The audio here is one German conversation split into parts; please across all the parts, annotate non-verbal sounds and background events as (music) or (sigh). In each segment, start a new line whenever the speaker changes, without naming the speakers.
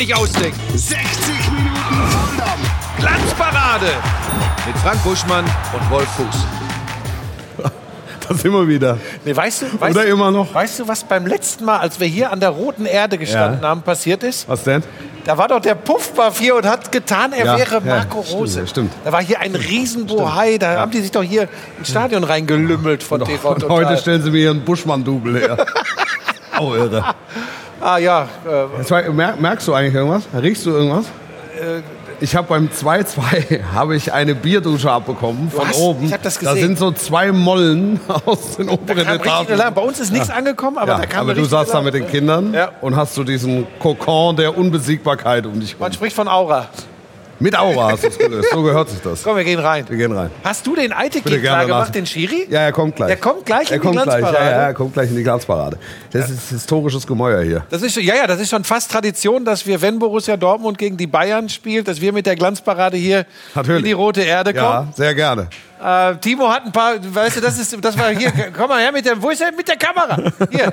nicht ausdenken.
60 Minuten Volldampf.
Glanzparade mit Frank Buschmann und Wolf Fuß. (laughs)
Da sind wir wieder.
Nee, weißt du, weißt,
Oder
du,
immer noch.
weißt du, was beim letzten Mal, als wir hier an der roten Erde gestanden
Ja.
haben, passiert ist?
Was denn?
Da war doch der Puffbuff hier und hat getan, er
Ja,
wäre
ja,
Marco
stimmt,
Rose.
stimmt.
Da war hier ein Riesenbohai, da haben die sich doch hier ins Stadion reingelümmelt von TV
Und
Total.
heute stellen sie mir hier einen Buschmann-Double her. (laughs) Auch irre.
Ah ja, äh,
war- mer- Merkst du eigentlich irgendwas? Riechst du irgendwas?
Äh,
Ich habe beim 2-2 (laughs) habe ich eine Bierdusche abbekommen von
Was?
oben.
Ich hab das
Da
gesehen.
sind so zwei Mollen (laughs) aus den
da
oberen Etagen.
Bei uns ist nichts angekommen, aber
Ja,
da kam
aber du saßt da mit den Kindern
Ja.
und hast so diesen Kokon der Unbesiegbarkeit um dich
Man spricht von Aura.
Mit Aura hast du es gelöst. So gehört sich das.
Komm, wir gehen rein.
Wir gehen rein.
Hast du den
gerne
klar gemacht, den Schiri?
Ja, er kommt gleich.
Der kommt gleich
er
in die
kommt gleich.
Glanzparade?
Ja, ja, er kommt gleich in die Glanzparade. Das ist historisches Gemäuer hier.
Das ist, ja, ja, das ist schon fast Tradition, dass wir, wenn Borussia Dortmund gegen die Bayern spielt, dass wir mit der Glanzparade hier
Natürlich.
in die rote Erde kommen.
Ja, sehr gerne.
Äh, Timo hat ein paar, weißt du, das ist, das war hier, komm mal her mit der, wo ist er mit der Kamera? Hier.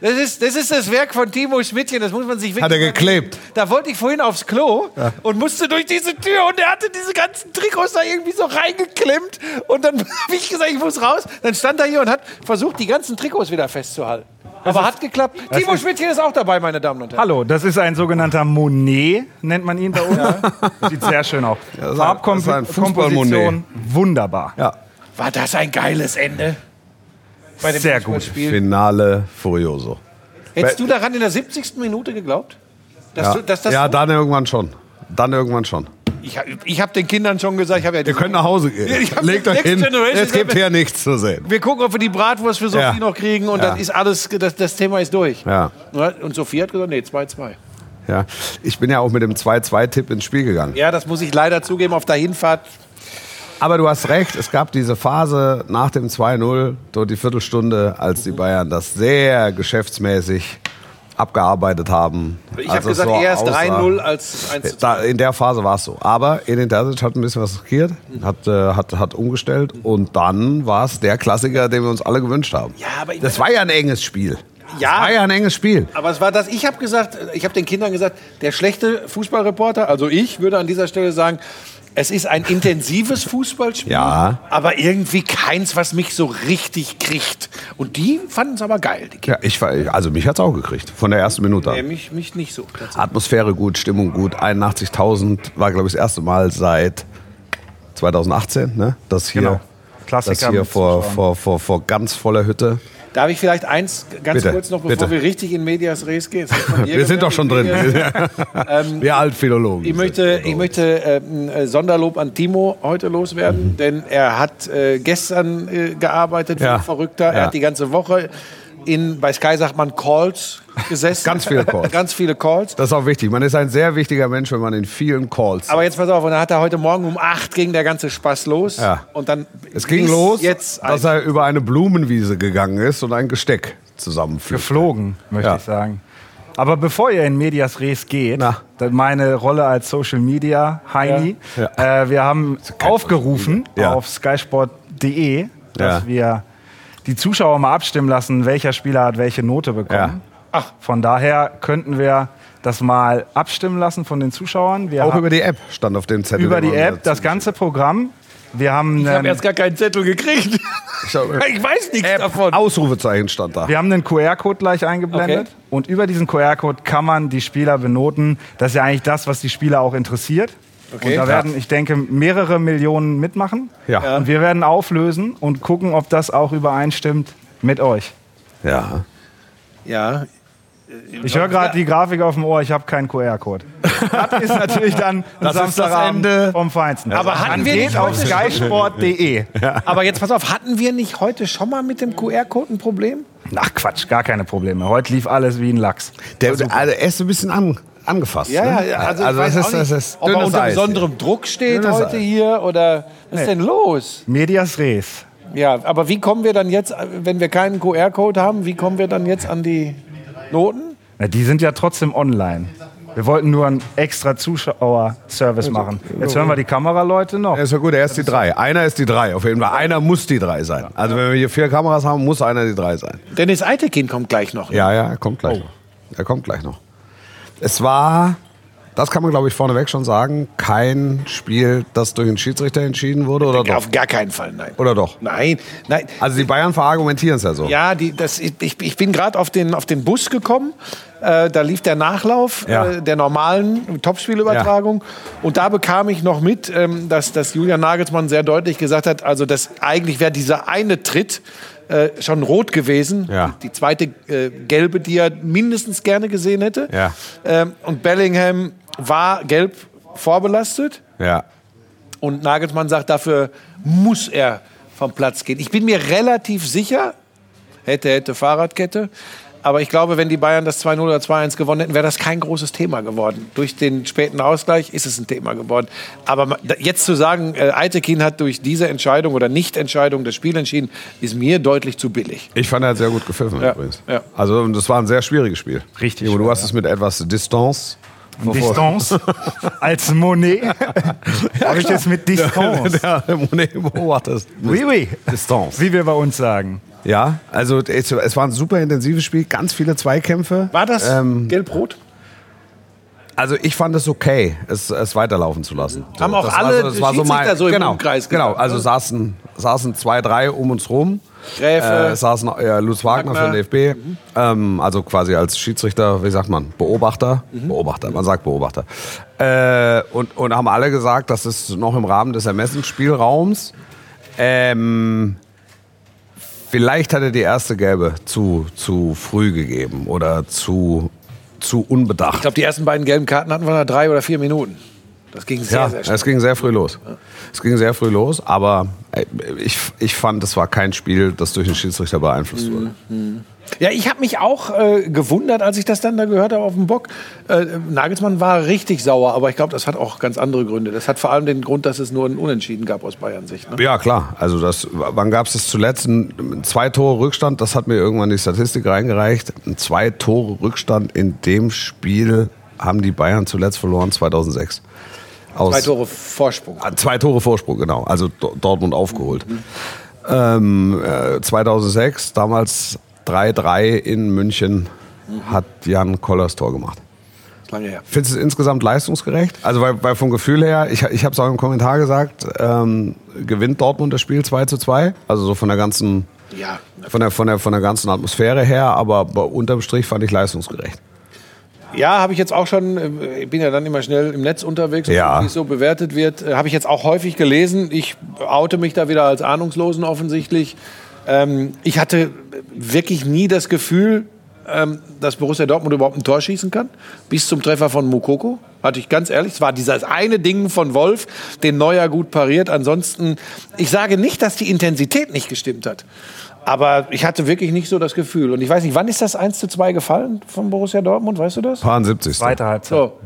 Das ist, das ist das Werk von Timo Schmidtchen, das muss man sich wirklich.
Hat er geklebt?
Da wollte ich vorhin aufs Klo und musste durch diese Tür und er hatte diese ganzen Trikots da irgendwie so reingeklemmt und dann (laughs) habe ich gesagt, ich muss raus. Dann stand er hier und hat versucht, die ganzen Trikots wieder festzuhalten. Aber hat geklappt. Timo Schmidtchen ist auch dabei, meine Damen und Herren.
Hallo, das ist ein sogenannter Monet, nennt man ihn bei uns. Sieht sehr schön aus.
das das ein
Farbkomposition, wunderbar.
Ja.
War das ein geiles Ende? Bei dem
Sehr gut.
Finale Furioso.
Hättest du daran in der 70. Minute geglaubt? Dass
Ja,
du, dass das
ja dann irgendwann schon. Dann irgendwann schon.
Ich, ich habe den Kindern schon gesagt, ich habe ja
Ihr könnt nach Hause gehen. (laughs) Legt euch hin. Es gibt hier nichts zu sehen.
Wir gucken, ob wir die Bratwurst für Sophie
Ja.
noch kriegen und
Ja.
dann ist alles, das, das Thema ist durch.
Ja.
Und Sophie hat gesagt, nee, 2-2.
Ja. Ich bin ja auch mit dem 2-2-Tipp ins Spiel gegangen.
Ja, das muss ich leider zugeben, auf der Hinfahrt.
Aber du hast recht, es gab diese Phase nach dem 2-0, so die Viertelstunde, als die Bayern das sehr geschäftsmäßig abgearbeitet haben.
Ich habe
es
gesagt,
so aussah.
3-0 als 1
Da, in der Phase war es so. Aber Edin Terzic hat ein bisschen was riskiert, hat, äh, hat, hat umgestellt und dann war es der Klassiker, den wir uns alle gewünscht haben.
Ja, aber
das war ja ein enges Spiel.
Ja.
Das war ja ein enges Spiel.
Aber es war das, ich habe gesagt, ich habe den Kindern gesagt, der schlechte Fußballreporter, also ich würde an dieser Stelle sagen, es ist ein intensives Fußballspiel,
Ja.
aber irgendwie keins, was mich so richtig kriegt. Und die fanden es aber geil.
Ja, ich war, also mich hat es auch gekriegt, von der ersten Minute
Nee,
an.
mich, mich nicht so.
Atmosphäre gut, Stimmung gut. 81.000 war, glaube ich, das erste Mal seit 2018, ne? Das hier,
Genau. Klassiker
das hier vor, vor, vor, vor ganz voller Hütte.
Darf ich vielleicht eins ganz
Bitte,
kurz noch, bevor
bitte.
wir richtig in Medias Res gehen? (laughs)
Wir sind doch schon
in
drin.
Medias- (laughs) (laughs)
Wir Altphilologen.
Ich möchte, ich möchte ähm, äh, Sonderlob an Timo heute loswerden, denn er hat äh, gestern äh, gearbeitet wie
Mhm. Ja.
ein Verrückter. Er
Ja.
hat die ganze Woche in, bei Sky sagt man Calls gesessen.
Ganz viele (laughs) Calls.
Ganz viele Calls.
Das ist auch wichtig. Man ist ein sehr wichtiger Mensch, wenn man in vielen Calls.
Aber jetzt pass auf, und dann hat er heute Morgen um 8 ging der ganze Spaß los.
Ja.
Und dann
es ging los,
jetzt
dass er über eine Blumenwiese gegangen ist und ein Gesteck zusammenführt.
Geflogen, möchte
Ja.
ich sagen. Aber bevor ihr in Medias Res geht,
Na.
meine Rolle als Social Media Heini,
Ja.
Äh, wir haben aufgerufen
Ja.
auf skysport.de, dass
Ja.
wir die Zuschauer mal abstimmen lassen, welcher Spieler hat welche Note bekommen. Ach. Von daher könnten wir das mal abstimmen lassen von den Zuschauern. Wir
Auch über die App stand auf dem Zettel.
über die App
dazu-
das ganze Programm. Wir haben,
ich habe erst gar keinen Zettel gekriegt. (laughs)
Ich hab- (laughs)
ich weiß nichts
App,
davon.
Ausrufezeichen stand da.
wir haben einen QR-Code gleich eingeblendet.
Okay.
Und über diesen QR-Code kann man die Spieler benoten. Das ist ja eigentlich das, was die Spieler auch interessiert.
Okay.
Und da
Ja.
werden, ich denke, mehrere Millionen mitmachen.
Ja.
Und wir werden auflösen und gucken, ob das auch übereinstimmt mit euch.
Ja.
Ja,
Ich höre gerade die Grafik auf dem Ohr, ich habe keinen QR-Code. Das ist natürlich dann
Das ist das
Samstagabend
Ende.
vom Feinsten.
Aber hatten
dann
wir
geht
nicht
auf skysport.de.
aber jetzt pass auf, hatten wir nicht heute schon mal mit dem QR-Code ein Problem?
Ach Quatsch, gar keine Probleme. Heute lief alles wie ein Lachs.
Der, also, er ist ein bisschen an, angefasst.
Ja,
ne?
ja, also,
also
ich weiß
das
auch
ist, das
nicht,
ist
ob er unter
Eis.
besonderem Druck steht
Dünnes
heute
Eis.
hier oder was ist denn los?
Medias Res.
Ja, aber wie kommen wir dann jetzt, wenn wir keinen QR-Code haben, wie kommen wir dann jetzt an die Noten?
Na, die sind ja trotzdem online. Wir wollten nur einen extra Zuschauer-Service machen. Jetzt hören wir die Kameraleute noch.
Ja, ist ja gut, er ist die drei. Einer ist die drei, auf jeden Fall. Einer muss die drei sein. Also wenn wir hier vier Kameras haben, muss einer die drei sein.
Dennis Eitekin kommt gleich noch.
Ja, ja, er kommt gleich noch. Er kommt gleich noch. Es war das kann man, glaube ich, vorneweg schon sagen. Kein Spiel, das durch einen Schiedsrichter entschieden wurde, oder doch?
Auf gar keinen Fall, nein.
Oder doch?
Nein, nein.
Also die Bayern verargumentieren es ja so.
Ja, die, das, ich, ich bin gerade auf den, auf den Bus gekommen. Äh, da lief der Nachlauf
Ja.
äh, der normalen Topspielübertragung. Und da bekam ich noch mit, ähm, dass, dass Julian Nagelsmann sehr deutlich gesagt hat, also dass eigentlich wäre dieser eine Tritt äh, schon rot gewesen.
Ja.
Die, die zweite äh, gelbe, die er mindestens gerne gesehen hätte.
Ja.
Ähm, und Bellingham war gelb vorbelastet.
Ja.
Und Nagelsmann sagt, dafür muss er vom Platz gehen. Ich bin mir relativ sicher, hätte, hätte Fahrradkette. Aber ich glaube, wenn die Bayern das 2-0 oder 2-1 gewonnen hätten, wäre das kein großes Thema geworden. Durch den späten Ausgleich ist es ein Thema geworden. Aber jetzt zu sagen, äh, Eitekin hat durch diese Entscheidung oder Nichtentscheidung das Spiel entschieden, ist mir deutlich zu billig.
Ich fand, er hat sehr gut gepfiffen
Ja,
übrigens.
ja.
Also das war ein sehr schwieriges Spiel.
Richtig
Timo, du
schwer,
hast es mit etwas Distanz.
Distance (laughs) als Monet. Habe ich jetzt mit Distance. (laughs)
Der Monet beobachtest.
Oui, oui.
Distanz.
Wie wir bei uns sagen.
Ja, also es, es war ein super intensives Spiel, ganz viele Zweikämpfe.
War das
Ähm,
gelb-rot?
Also ich fand es okay, es, es weiterlaufen zu lassen.
Haben auch alle
war so, das war so mein,
so im
genau,
Umkreis
Genau, also
ne?
saßen, saßen zwei, drei um uns rum.
Gräfe.
Äh, saßen äh, Lutz Wagner für den
Wagner.
DFB, ähm, also quasi als Schiedsrichter, wie sagt man, Beobachter, Beobachter, man sagt Beobachter. Äh, und, und haben alle gesagt, das ist noch im Rahmen des Ermessensspielraums. Ähm, vielleicht hat er die erste Gelbe zu, zu früh gegeben oder zu, zu unbedacht.
Ich glaube, die ersten beiden gelben Karten hatten wir nach drei oder vier Minuten. Das ging sehr,
Ja,
sehr schnell.
es ging sehr früh los. Es ging sehr früh los, aber äh, ich, ich fand, es war kein Spiel, das durch den Schiedsrichter beeinflusst wurde.
Ja, ich habe mich auch äh, gewundert, als ich das dann da gehört habe auf dem Bock. Äh, Nagelsmann war richtig sauer, aber ich glaube, das hat auch ganz andere Gründe. Das hat vor allem den Grund, dass es nur ein Unentschieden gab aus Bayern-Sicht. Ne?
Ja, klar. Also das, wann gab es das zuletzt? Ein zwei Tore Rückstand, das hat mir irgendwann die Statistik reingereicht. Ein zwei Tore Rückstand in dem Spiel haben die Bayern zuletzt verloren 2006. Aus
Zwei Tore Vorsprung.
Ah, Zwei Tore Vorsprung, genau. Also Do- Dortmund aufgeholt. Ähm, äh, 2006, damals 3-3 in München, hat Jan Kollers Tor gemacht.
Lange her.
Findest du es insgesamt leistungsgerecht? Also weil, weil vom Gefühl her, ich, ich habe es auch im Kommentar gesagt, ähm, gewinnt Dortmund das Spiel 2 zu 2. Also so von der ganzen,
Ja,
von der, von der, von der ganzen Atmosphäre her, aber unterm Strich fand ich leistungsgerecht.
Ja, habe ich jetzt auch schon, äh, ich bin ja dann immer schnell im Netz unterwegs,
Ja.
wie es so bewertet wird, äh, habe ich jetzt auch häufig gelesen. Ich oute mich da wieder als Ahnungslosen offensichtlich. Ähm, ich hatte wirklich nie das Gefühl, ähm, dass Borussia Dortmund überhaupt ein Tor schießen kann. Bis zum Treffer von Mukoko. Hatte ich ganz ehrlich, es war dieses eine Ding von Wolf, den Neuer gut pariert. Ansonsten, ich sage nicht, dass die Intensität nicht gestimmt hat. Aber ich hatte wirklich nicht so das Gefühl. Und ich weiß nicht, wann ist das 1 zu 2 gefallen von Borussia Dortmund? Weißt du das?
Paar 70.
Zweite Halbzeit.
So. (laughs)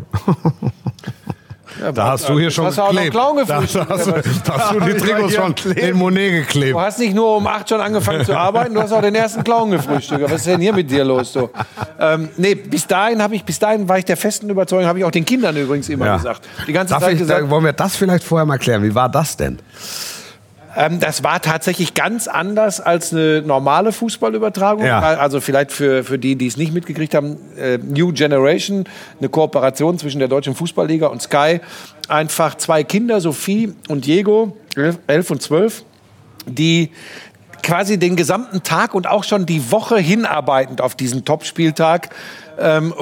Da hast du hier schon
hast du auch noch
geklebt. Da, hast, da hast du die Trikots schon in Monet geklebt.
Du hast nicht nur um 8 schon angefangen zu arbeiten, du hast auch den ersten Clown gefrühstückt. Was ist denn hier mit dir los? So? Ähm, nee, bis dahin, habe ich, bis dahin war ich der festen Überzeugung, habe ich auch den Kindern übrigens immer
Ja.
gesagt. Die ganze
Darf
Zeit
ich,
gesagt,
da, wollen wir das vielleicht vorher mal klären? Wie war das denn?
Ähm, das war tatsächlich ganz anders als eine normale Fußballübertragung.
Ja.
Also vielleicht für, für die, die es nicht mitgekriegt haben, äh, New Generation, eine Kooperation zwischen der Deutschen Fußballliga und Sky. Einfach zwei Kinder, Sophie und Diego, elf- elf und zwölf, die quasi den gesamten Tag und auch schon die Woche hinarbeitend auf diesen Topspieltag ähm,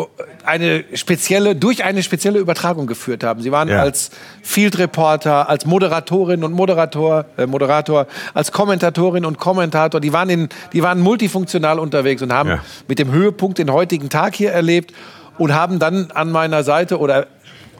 eine spezielle, durch eine spezielle Übertragung geführt haben. Sie waren
Ja.
als Field Reporter, als Moderatorin und Moderator, äh, Moderator, als Kommentatorin und Kommentator. Die waren, in, die waren multifunktional unterwegs und haben
Ja.
mit dem Höhepunkt den heutigen Tag hier erlebt und haben dann an meiner Seite oder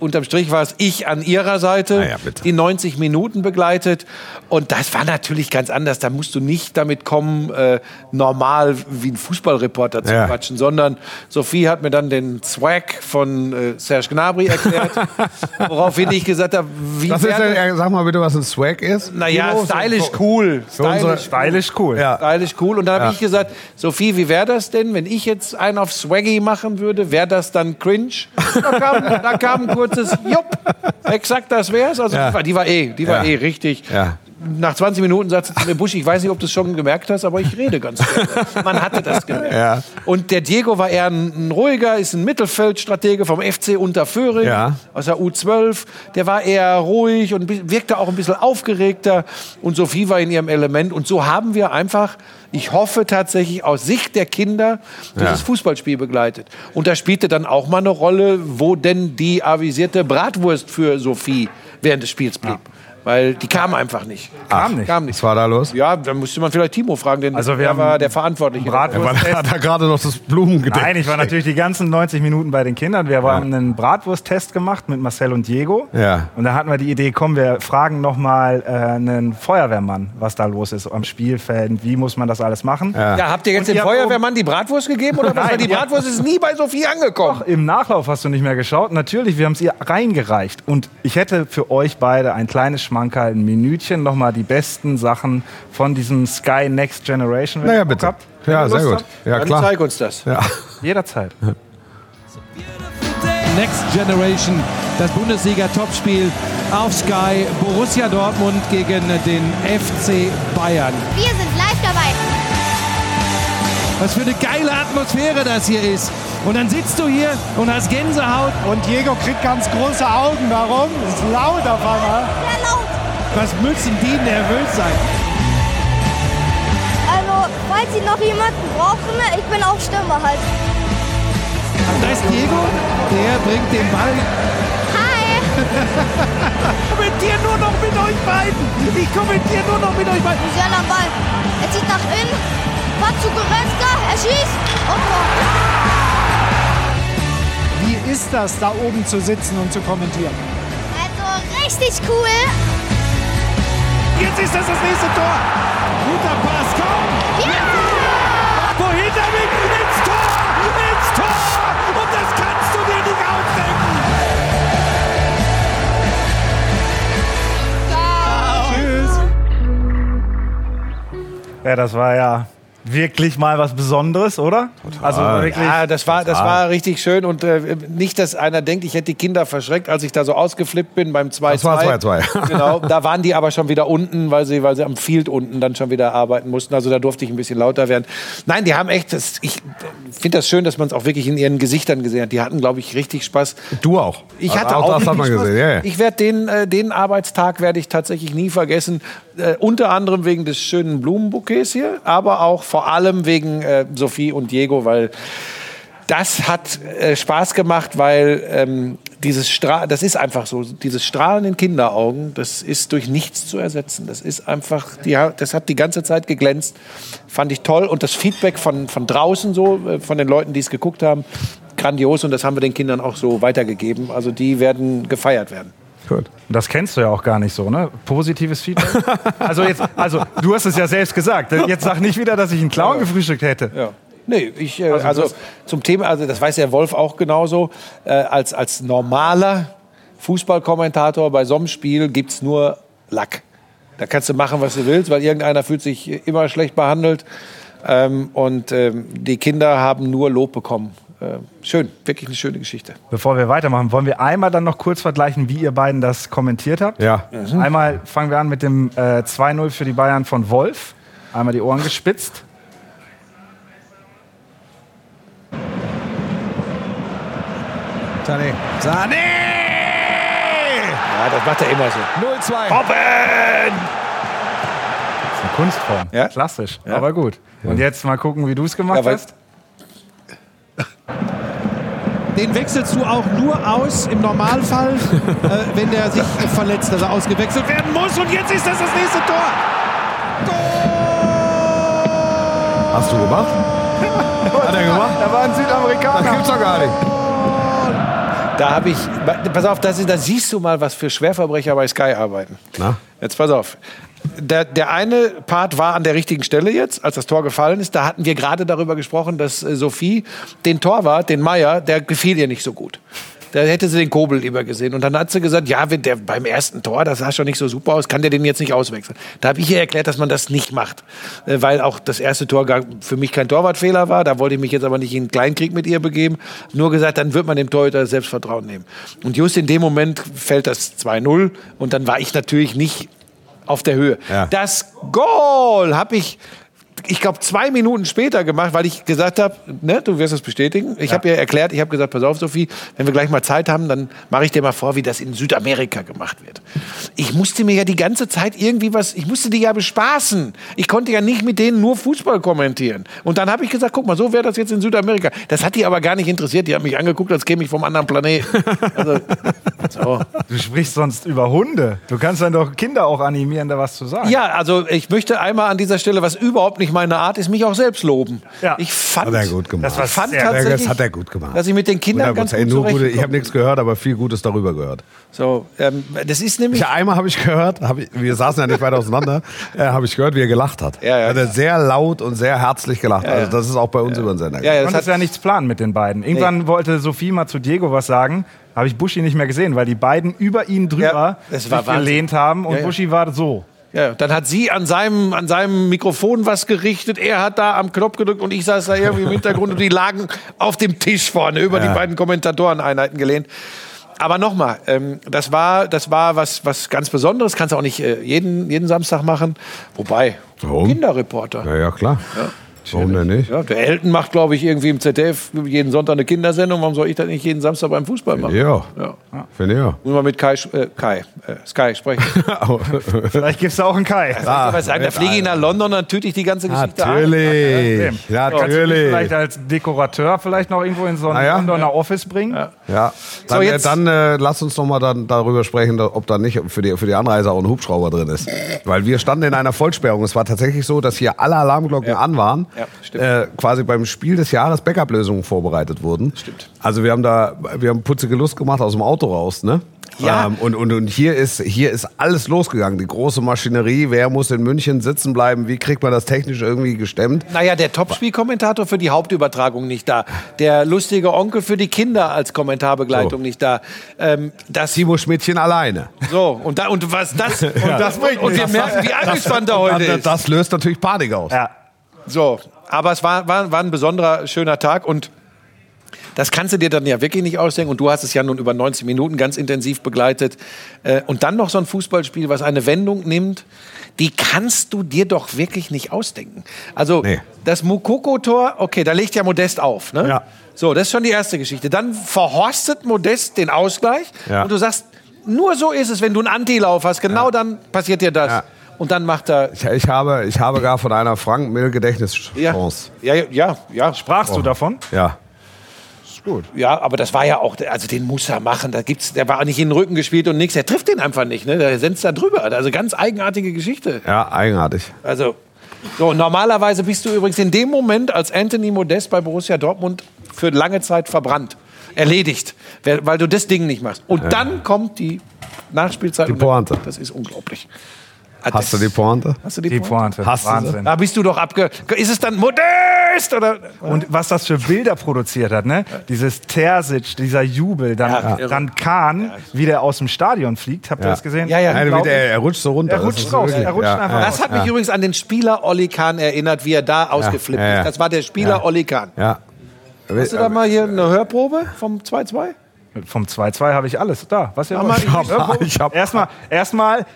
unterm Strich war es ich an ihrer Seite,
Ah ja,
die 90 Minuten begleitet. Und das war natürlich ganz anders. Da musst du nicht damit kommen, äh, normal wie ein Fußballreporter zu
Ja.
quatschen, sondern Sophie hat mir dann den Swag von äh, Serge Gnabry erklärt, (laughs) woraufhin ich gesagt habe, wie
Was ist
wäre-
denn, äh, sag mal bitte, was ein Swag ist.
naja, stylisch cool. Stylisch
Stylisch cool.
Ja.
Stylisch cool. Und dann habe
Ja.
ich gesagt, Sophie, wie wäre das denn, wenn ich jetzt einen auf Swaggy machen würde? Wäre das dann cringe? Da kam, da kam ein kurzes Jupp. Exakt, das wär's. Also
Ja.
die, war, die war eh, die war eh richtig.
Ja.
Nach 20 Minuten sagte zu mir, Busch, ich weiß nicht, ob du es schon gemerkt hast, aber ich rede ganz gerne. Man hatte das gemerkt.
Ja.
Und der Diego war eher ein, ein ruhiger, ist ein Mittelfeldstratege vom FC Unterföhring
Ja.
aus der U12. Der war eher ruhig und wirkte auch ein bisschen aufgeregter. Und Sophie war in ihrem Element. Und so haben wir einfach, ich hoffe tatsächlich aus Sicht der Kinder, dieses
Ja.
Fußballspiel begleitet. Und da spielte dann auch mal eine Rolle, wo denn die avisierte Bratwurst für Sophie während des Spiels blieb. Weil die kam einfach nicht.
Kam nicht.
Kam nicht.
Was war da los?
Ja, da müsste man vielleicht Timo fragen, denn
Also wir
der war der Verantwortliche.
Bratwurst-
er hat da gerade noch das Blumen gedeckt.
Nein, ich war natürlich die ganzen 90 Minuten bei den Kindern. Wir haben einen Bratwurst-Test gemacht mit Marcel und Diego.
Ja.
Und da hatten wir die Idee, komm, wir fragen noch mal äh, einen Feuerwehrmann, was da los ist am Spielfeld. Wie muss man das alles machen?
Ja, habt ihr jetzt dem Feuerwehrmann die Bratwurst gegeben oder (laughs) was?
Nein,
die Bratwurst ist nie bei Sophie angekommen.
Im Nachlauf hast du nicht mehr geschaut. Natürlich, wir haben es ihr reingereicht. Und ich hätte für euch beide ein kleines Schmankerl, ein Minütchen, noch mal die besten Sachen von diesem Sky Next Generation.
Naja, bitte.
habt.
Ja, sehr
Lust
gut.
habt.
Ja,
Dann
klar.
zeig uns das.
Ja.
Jederzeit.
Next Generation, das Bundesliga-Topspiel auf Sky. Borussia Dortmund gegen den FC Bayern.
Wir sind live.
Was für eine geile Atmosphäre das hier ist. Und dann sitzt du hier und hast Gänsehaut.
Und Diego kriegt ganz große Augen. Warum? Es ist laut auf einmal.
Sehr laut.
Was müssen die nervös sein?
Also, falls Sie noch jemanden brauchen, ich bin auch Stimme halt.
Da ist Diego, der bringt den Ball.
Hi. (laughs)
Ich kommentiere nur noch mit euch beiden. Ich kommentiere nur noch mit euch beiden.
Musiala am Ball. Er zieht nach innen. Pass zu Goretzka. Er schießt. Und Tor.
Wie ist das, da oben zu sitzen und zu kommentieren?
Also, richtig cool.
Jetzt ist das das nächste Tor. Guter Pass, komm.
Ja.
Wohin damit? Ins Tor! Ins Tor! Und das kannst du dir nicht ausdenken.
Ja, das war ja wirklich mal was Besonderes, oder? Also wirklich.
Ja, das war, das war richtig schön und äh, nicht, dass einer denkt, ich hätte die Kinder verschreckt, als ich da so ausgeflippt bin beim 2-2.
Das war 2-2. (laughs)
genau, da waren die aber schon wieder unten, weil sie, weil sie am Field unten dann schon wieder arbeiten mussten. Also da durfte ich ein bisschen lauter werden. Nein, die haben echt, das, ich finde das schön, dass man es auch wirklich in ihren Gesichtern gesehen hat. Die hatten, glaube ich, richtig Spaß.
Du auch.
Ich hatte
auch,
auch,
das hat man
richtig Spaß.
gesehen. Ja.
Ich werde den, äh, den Arbeitstag werde ich tatsächlich nie vergessen. Äh, unter anderem wegen des schönen Blumenbouquets hier, aber auch vor allem wegen äh, Sophie und Diego, weil das hat äh, Spaß gemacht, weil ähm, dieses Stra das ist einfach so, dieses Strahlen in Kinderaugen, das ist durch nichts zu ersetzen. Das ist einfach, die, das hat die ganze Zeit geglänzt, fand ich toll und das Feedback von, von draußen so, äh, von den Leuten, die es geguckt haben, grandios und das haben wir den Kindern auch so weitergegeben. Also die werden gefeiert werden.
Gut.
Das kennst du ja auch gar nicht so, ne? Positives Feedback. also jetzt, also du hast es ja selbst gesagt. Jetzt sag nicht wieder, dass ich einen Clown gefrühstückt hätte.
Ja. Nee, ich, äh, also, zum Thema, also das weiß der Wolf auch genauso, äh, als, als normaler Fußballkommentator bei so einem Spiel gibt es nur Lack. Da kannst du machen, was du willst, weil irgendeiner fühlt sich immer schlecht behandelt. Ähm, und ähm, die Kinder haben nur Lob bekommen. Äh, schön, wirklich eine schöne Geschichte.
Bevor wir weitermachen, wollen wir einmal dann noch kurz vergleichen, wie ihr beiden das kommentiert habt.
Ja.
Einmal fangen wir an mit dem äh, 2-0 für die Bayern von Wolf. Einmal die Ohren gespitzt.
Sané. Sané!
Ja, das macht er immer so.
0-2.
Eine Kunstform.
Ja.
Klassisch, aber gut. Und jetzt mal gucken, wie du es gemacht
Ja,
hast.
Den wechselst du auch nur aus im Normalfall, (laughs) äh, wenn der sich verletzt, dass er ausgewechselt werden muss. Und jetzt ist das das nächste Tor.
Hast du gemacht? (laughs) Hat er gemacht?
Da war ein
Das
Südamerikaner.
gibt's doch gar nicht.
Da habe ich, pass auf, das, da siehst du mal, was für Schwerverbrecher bei Sky arbeiten.
Na?
Jetzt pass auf. Der, der eine Part war an der richtigen Stelle jetzt, als das Tor gefallen ist. Da hatten wir gerade darüber gesprochen, dass äh, Sophie den Torwart, den Meier, der gefiel ihr nicht so gut. Da hätte sie den Kobel lieber gesehen. Und dann hat sie gesagt, ja, wenn der beim ersten Tor, das sah schon nicht so super aus, kann der den jetzt nicht auswechseln. Da habe ich ihr erklärt, dass man das nicht macht. Äh, Weil auch das erste Tor für mich kein Torwartfehler war. Da wollte ich mich jetzt aber nicht in einen Kleinkrieg mit ihr begeben. Nur gesagt, dann wird man dem Torhüter Selbstvertrauen nehmen. Und just in dem Moment fällt das 2-0. Und dann war ich natürlich nicht auf der Höhe.
Ja.
Das Goal habe ich, ich glaube, zwei Minuten später gemacht, weil ich gesagt habe, ne, du wirst es bestätigen. Ich habe ja erklärt, ich habe gesagt, pass auf, Sophie, wenn wir gleich mal Zeit haben, dann mache ich dir mal vor, wie das in Südamerika gemacht wird. Ich musste mir ja die ganze Zeit irgendwie was, ich musste die ja bespaßen. Ich konnte ja nicht mit denen nur Fußball kommentieren. Und dann habe ich gesagt, guck mal, so wäre das jetzt in Südamerika. Das hat die aber gar nicht interessiert. Die haben mich angeguckt, als käme ich vom anderen Planeten. Also, (laughs) so.
Du sprichst sonst über Hunde. Du kannst dann doch Kinder auch animieren, da was zu sagen.
Ja, also ich möchte einmal an dieser Stelle, was überhaupt nicht meine Art ist, mich auch selbst loben.
Ja.
Ich fand,
Hat er gut gemacht.
Das war
ich fand
sehr-
tatsächlich,
Das hat er gut gemacht.
dass ich mit den Kindern ganz
100%.
gut
Nur gute, ich habe nichts gehört, aber viel Gutes darüber gehört.
So, ähm, das ist nämlich.
Ja, einmal habe ich gehört, hab ich, wir saßen ja nicht weit auseinander, (laughs) äh, habe ich gehört, wie er gelacht hat.
Ja, ja.
Hat er sehr laut und sehr herzlich gelacht.
ja.
Also das ist auch bei uns über den Sender.
ja, ja,
Du
das
konntest
hat,
ja nichts planen mit den beiden. Irgendwann wollte Sophie mal zu Diego was sagen, habe ich Buschi nicht mehr gesehen, weil die beiden über ihn drüber
Ja,
sich gelehnt haben und
Ja, ja.
Buschi war so.
Ja, dann hat sie an seinem, an seinem Mikrofon was gerichtet. Er hat da am Knopf gedrückt und ich saß da irgendwie im Hintergrund und die lagen auf dem Tisch vorne über die beiden Kommentatoreneinheiten gelehnt. Aber nochmal, ähm, das war, das war was, was ganz Besonderes. Kannst du auch nicht äh, jeden, jeden Samstag machen. Wobei,
Warum?
Kinderreporter.
Ja, ja, klar. Warum denn nicht?
Ja, der Elton macht, glaube ich, irgendwie im ZDF jeden Sonntag eine Kindersendung. Warum soll ich das nicht jeden Samstag beim Fußball machen?
Ja,
Ja.
finde ich ja.
Muss mal mit Kai, äh, Kai äh, Sky sprechen. (laughs)
Vielleicht gibt es da auch einen Kai.
Ah,
Was sagen, da fliege ich nach London, dann töte ich die ganze Geschichte an.
Natürlich.
Du mich
Natürlich.
vielleicht als Dekorateur vielleicht noch irgendwo in so ein
Ah, ja?
Londoner Office bringen?
Ja, dann,
So, jetzt-
äh, dann äh, lass uns noch mal dann darüber sprechen, ob da nicht für die, für die Anreise auch ein Hubschrauber drin ist. Weil wir standen in einer Vollsperrung. Es war tatsächlich so, dass hier alle Alarmglocken an waren.
Ja, stimmt.
äh, quasi beim Spiel des Jahres Backup-Lösungen vorbereitet wurden.
Stimmt.
Also wir haben da, wir haben putzige Lust gemacht aus dem Auto raus, ne?
Ja.
Ähm, und, und, und hier ist, hier ist alles losgegangen. Die große Maschinerie. Wer muss in München sitzen bleiben? Wie kriegt man das technisch irgendwie gestemmt?
Naja, der Topspielkommentator für die Hauptübertragung nicht da. Der lustige Onkel für die Kinder als Kommentarbegleitung
So.
nicht da. Ähm, das,
Timo Schmidtchen alleine.
so, und, da, und was das? (laughs) Und, das und, und wir merken, wie angespannt er heute
das,
ist.
das löst natürlich Panik aus.
Ja.
So, aber es war, war, war ein besonderer, schöner Tag und das kannst du dir dann ja wirklich nicht ausdenken. Und du hast es ja nun über 90 Minuten ganz intensiv begleitet. Äh, Und dann noch so ein Fußballspiel, was eine Wendung nimmt, die kannst du dir doch wirklich nicht ausdenken. Also
Nee.
das Mukoko-Tor, okay, da legt ja Modest auf. Ne?
Ja.
So, das ist schon die erste Geschichte. Dann verhorstet Modest den Ausgleich
Ja.
und du sagst, nur so ist es, wenn du einen Antilauf hast. Genau dann passiert dir das.
Ja.
Und dann macht er...
Ich, ich, habe, ich habe gar von einer Frank Mill
Ja,
Gedächtnischance.
ja, ja, ja.
Sprachst du davon?
Ja.
Ja, aber das war ja auch, also den muss er machen. Da gibt's, der war nicht in den Rücken gespielt und nichts. Er trifft den einfach nicht. Ne? Der senzt da drüber. Also ganz eigenartige Geschichte.
Ja, eigenartig.
Also so normalerweise bist du übrigens in dem Moment als Anthony Modest bei Borussia Dortmund für lange Zeit verbrannt, erledigt, weil du das Ding nicht machst. Und dann kommt die Nachspielzeit.
Die
und
Pointe.
Das ist unglaublich. Ah,
Hast du die Pointe?
Hast du die,
Die
Pointe?
Pointe.
Hast du sie?
Wahnsinn.
Da bist du doch abge. Ist es dann Modest oder?
Und was das für Bilder produziert hat, ne? Dieses Terzic, dieser Jubel, dann,
Ja,
dann Kahn, wie der aus dem Stadion fliegt. Habt ihr
Ja.
das gesehen?
Ja, ja.
Nein,
Unglaublich.
er, rutscht so runter.
Er
Das
rutscht raus,
wirklich-
er rutscht einfach
Das hat mich übrigens an den Spieler Olli Kahn erinnert, wie er da ausgeflippt
ja, ja.
ist. Das war der Spieler Olli Kahn.
Ja.
Hast du da mal hier eine Hörprobe vom 2-2?
Vom 2-2 habe ich alles da. Was ihr
Mach mal, ich hab-
Ja,
ich hab-
erstmal, erstmal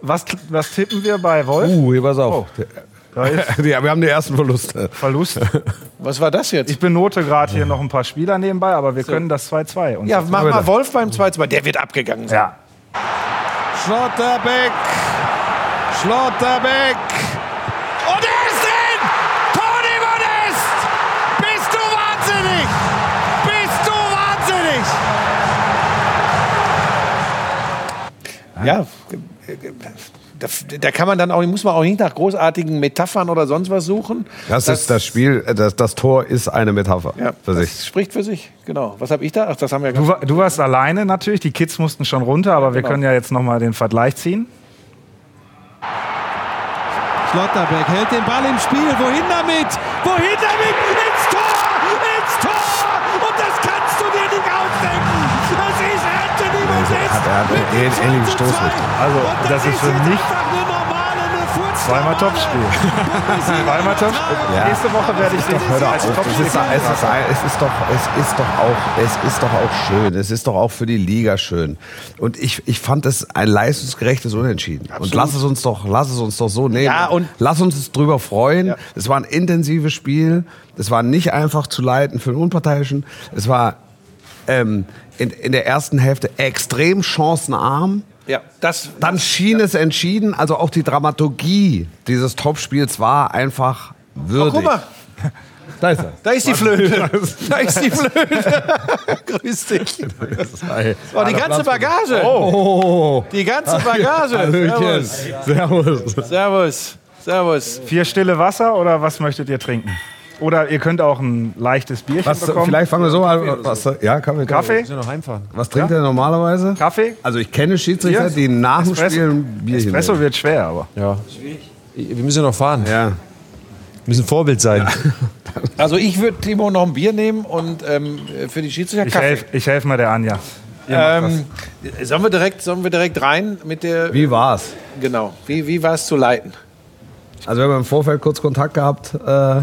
was, was tippen wir bei Wolf?
Uh, hier pass auf.
Ist (laughs)
Ja, wir haben die ersten Verluste.
Verlust.
Was war das jetzt?
Ich benote gerade hier noch ein paar Spieler nebenbei, aber wir können das 2-2. uns
Ja, mach mal Wolf beim 2-2. Der wird abgegangen sein.
ja.
Schlotterbeck. Schlotterbeck. Und er ist drin! Toni Modest! Bist du wahnsinnig? Bist du wahnsinnig?
Ja. Da, da kann man dann auch, muss man auch nicht nach großartigen Metaphern oder sonst was suchen.
Das, ist das Spiel, äh, das, das Tor ist eine Metapher
Ja,
für
das
sich.
spricht für sich. Genau. Was habe ich da? Ach, das haben wir
Du, du warst alleine natürlich, die Kids mussten schon runter, aber wir
genau.
können ja jetzt noch mal den Vergleich ziehen.
Schlotterbeck hält den Ball im Spiel. Wohin damit? Wohin
hat- er hat
mit
eine
dem
ähnliche
2 zu 2.
Stoßrichtung.
Also,
Und
das ist für mich- Zweimal Topspiel. (laughs) Zweimal Topspiel. Nächste Woche werde ich dich
Hör doch
als
auf, es
Topspiel.
ist, es, ist, es, ist doch, es, ist doch auch, es ist doch auch schön. Es ist doch auch für die Liga schön. Und ich, ich fand es ein leistungsgerechtes Unentschieden. Und lass es uns doch, lass es uns doch so nehmen.
Ja, und-
lass uns drüber freuen. Es war ein intensives Spiel. Es war nicht einfach zu leiten für den Unparteiischen. Es war ähm, in, in der ersten Hälfte extrem chancenarm.
Ja, das,
Dann schien es entschieden, also auch die Dramaturgie dieses Topspiels war einfach würdig.
guck mal, (laughs)
Da ist er.
da ist die Flöte. (laughs) Da ist die Flöte. (laughs) Grüß dich. Oh, die ganze Bagage.
Oh,
Die ganze Bagage. Servus.
Servus.
Servus. Servus.
Vier stille Wasser oder was möchtet ihr trinken? Oder ihr könnt auch ein leichtes Bierchen
Was,
bekommen.
vielleicht fangen wir so an. Was, ja, kann wir
Kaffee?
Was trinkt er normalerweise?
Kaffee?
Also ich kenne Schiedsrichter,
Bier?
die nach dem
Espresso?
Spiel ein Bierchen
Espresso
nehmen.
wird schwer, aber.
Ja. Wir müssen ja noch fahren.
Ja.
Wir müssen Vorbild sein. (laughs)
Also ich würde Timo noch ein Bier nehmen und ähm, für die Schiedsrichter
Ich
Kaffee.
helfe ich helf mal der Anja.
Ähm, sollen, wir direkt, sollen wir direkt rein mit der...
Wie war's?
Genau. Wie, wie war es zu leiten?
Also wir haben im Vorfeld kurz Kontakt gehabt äh,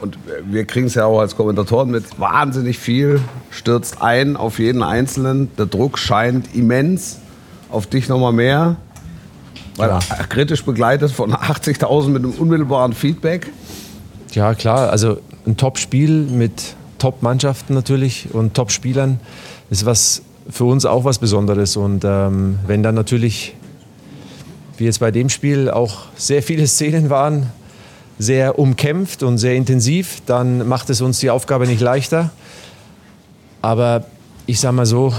und wir kriegen es ja auch als Kommentatoren mit. Wahnsinnig viel stürzt ein auf jeden Einzelnen. Der Druck scheint immens. Auf dich nochmal mehr. Weil kritisch begleitet von 80.000 mit einem unmittelbaren Feedback.
Ja, klar. Also ein Top-Spiel mit Top-Mannschaften natürlich und Top-Spielern ist was für uns auch was Besonderes. Und ähm, wenn dann natürlich, wie jetzt bei dem Spiel, auch sehr viele Szenen waren, sehr umkämpft und sehr intensiv, dann macht es uns die Aufgabe nicht leichter. Aber ich sage mal so,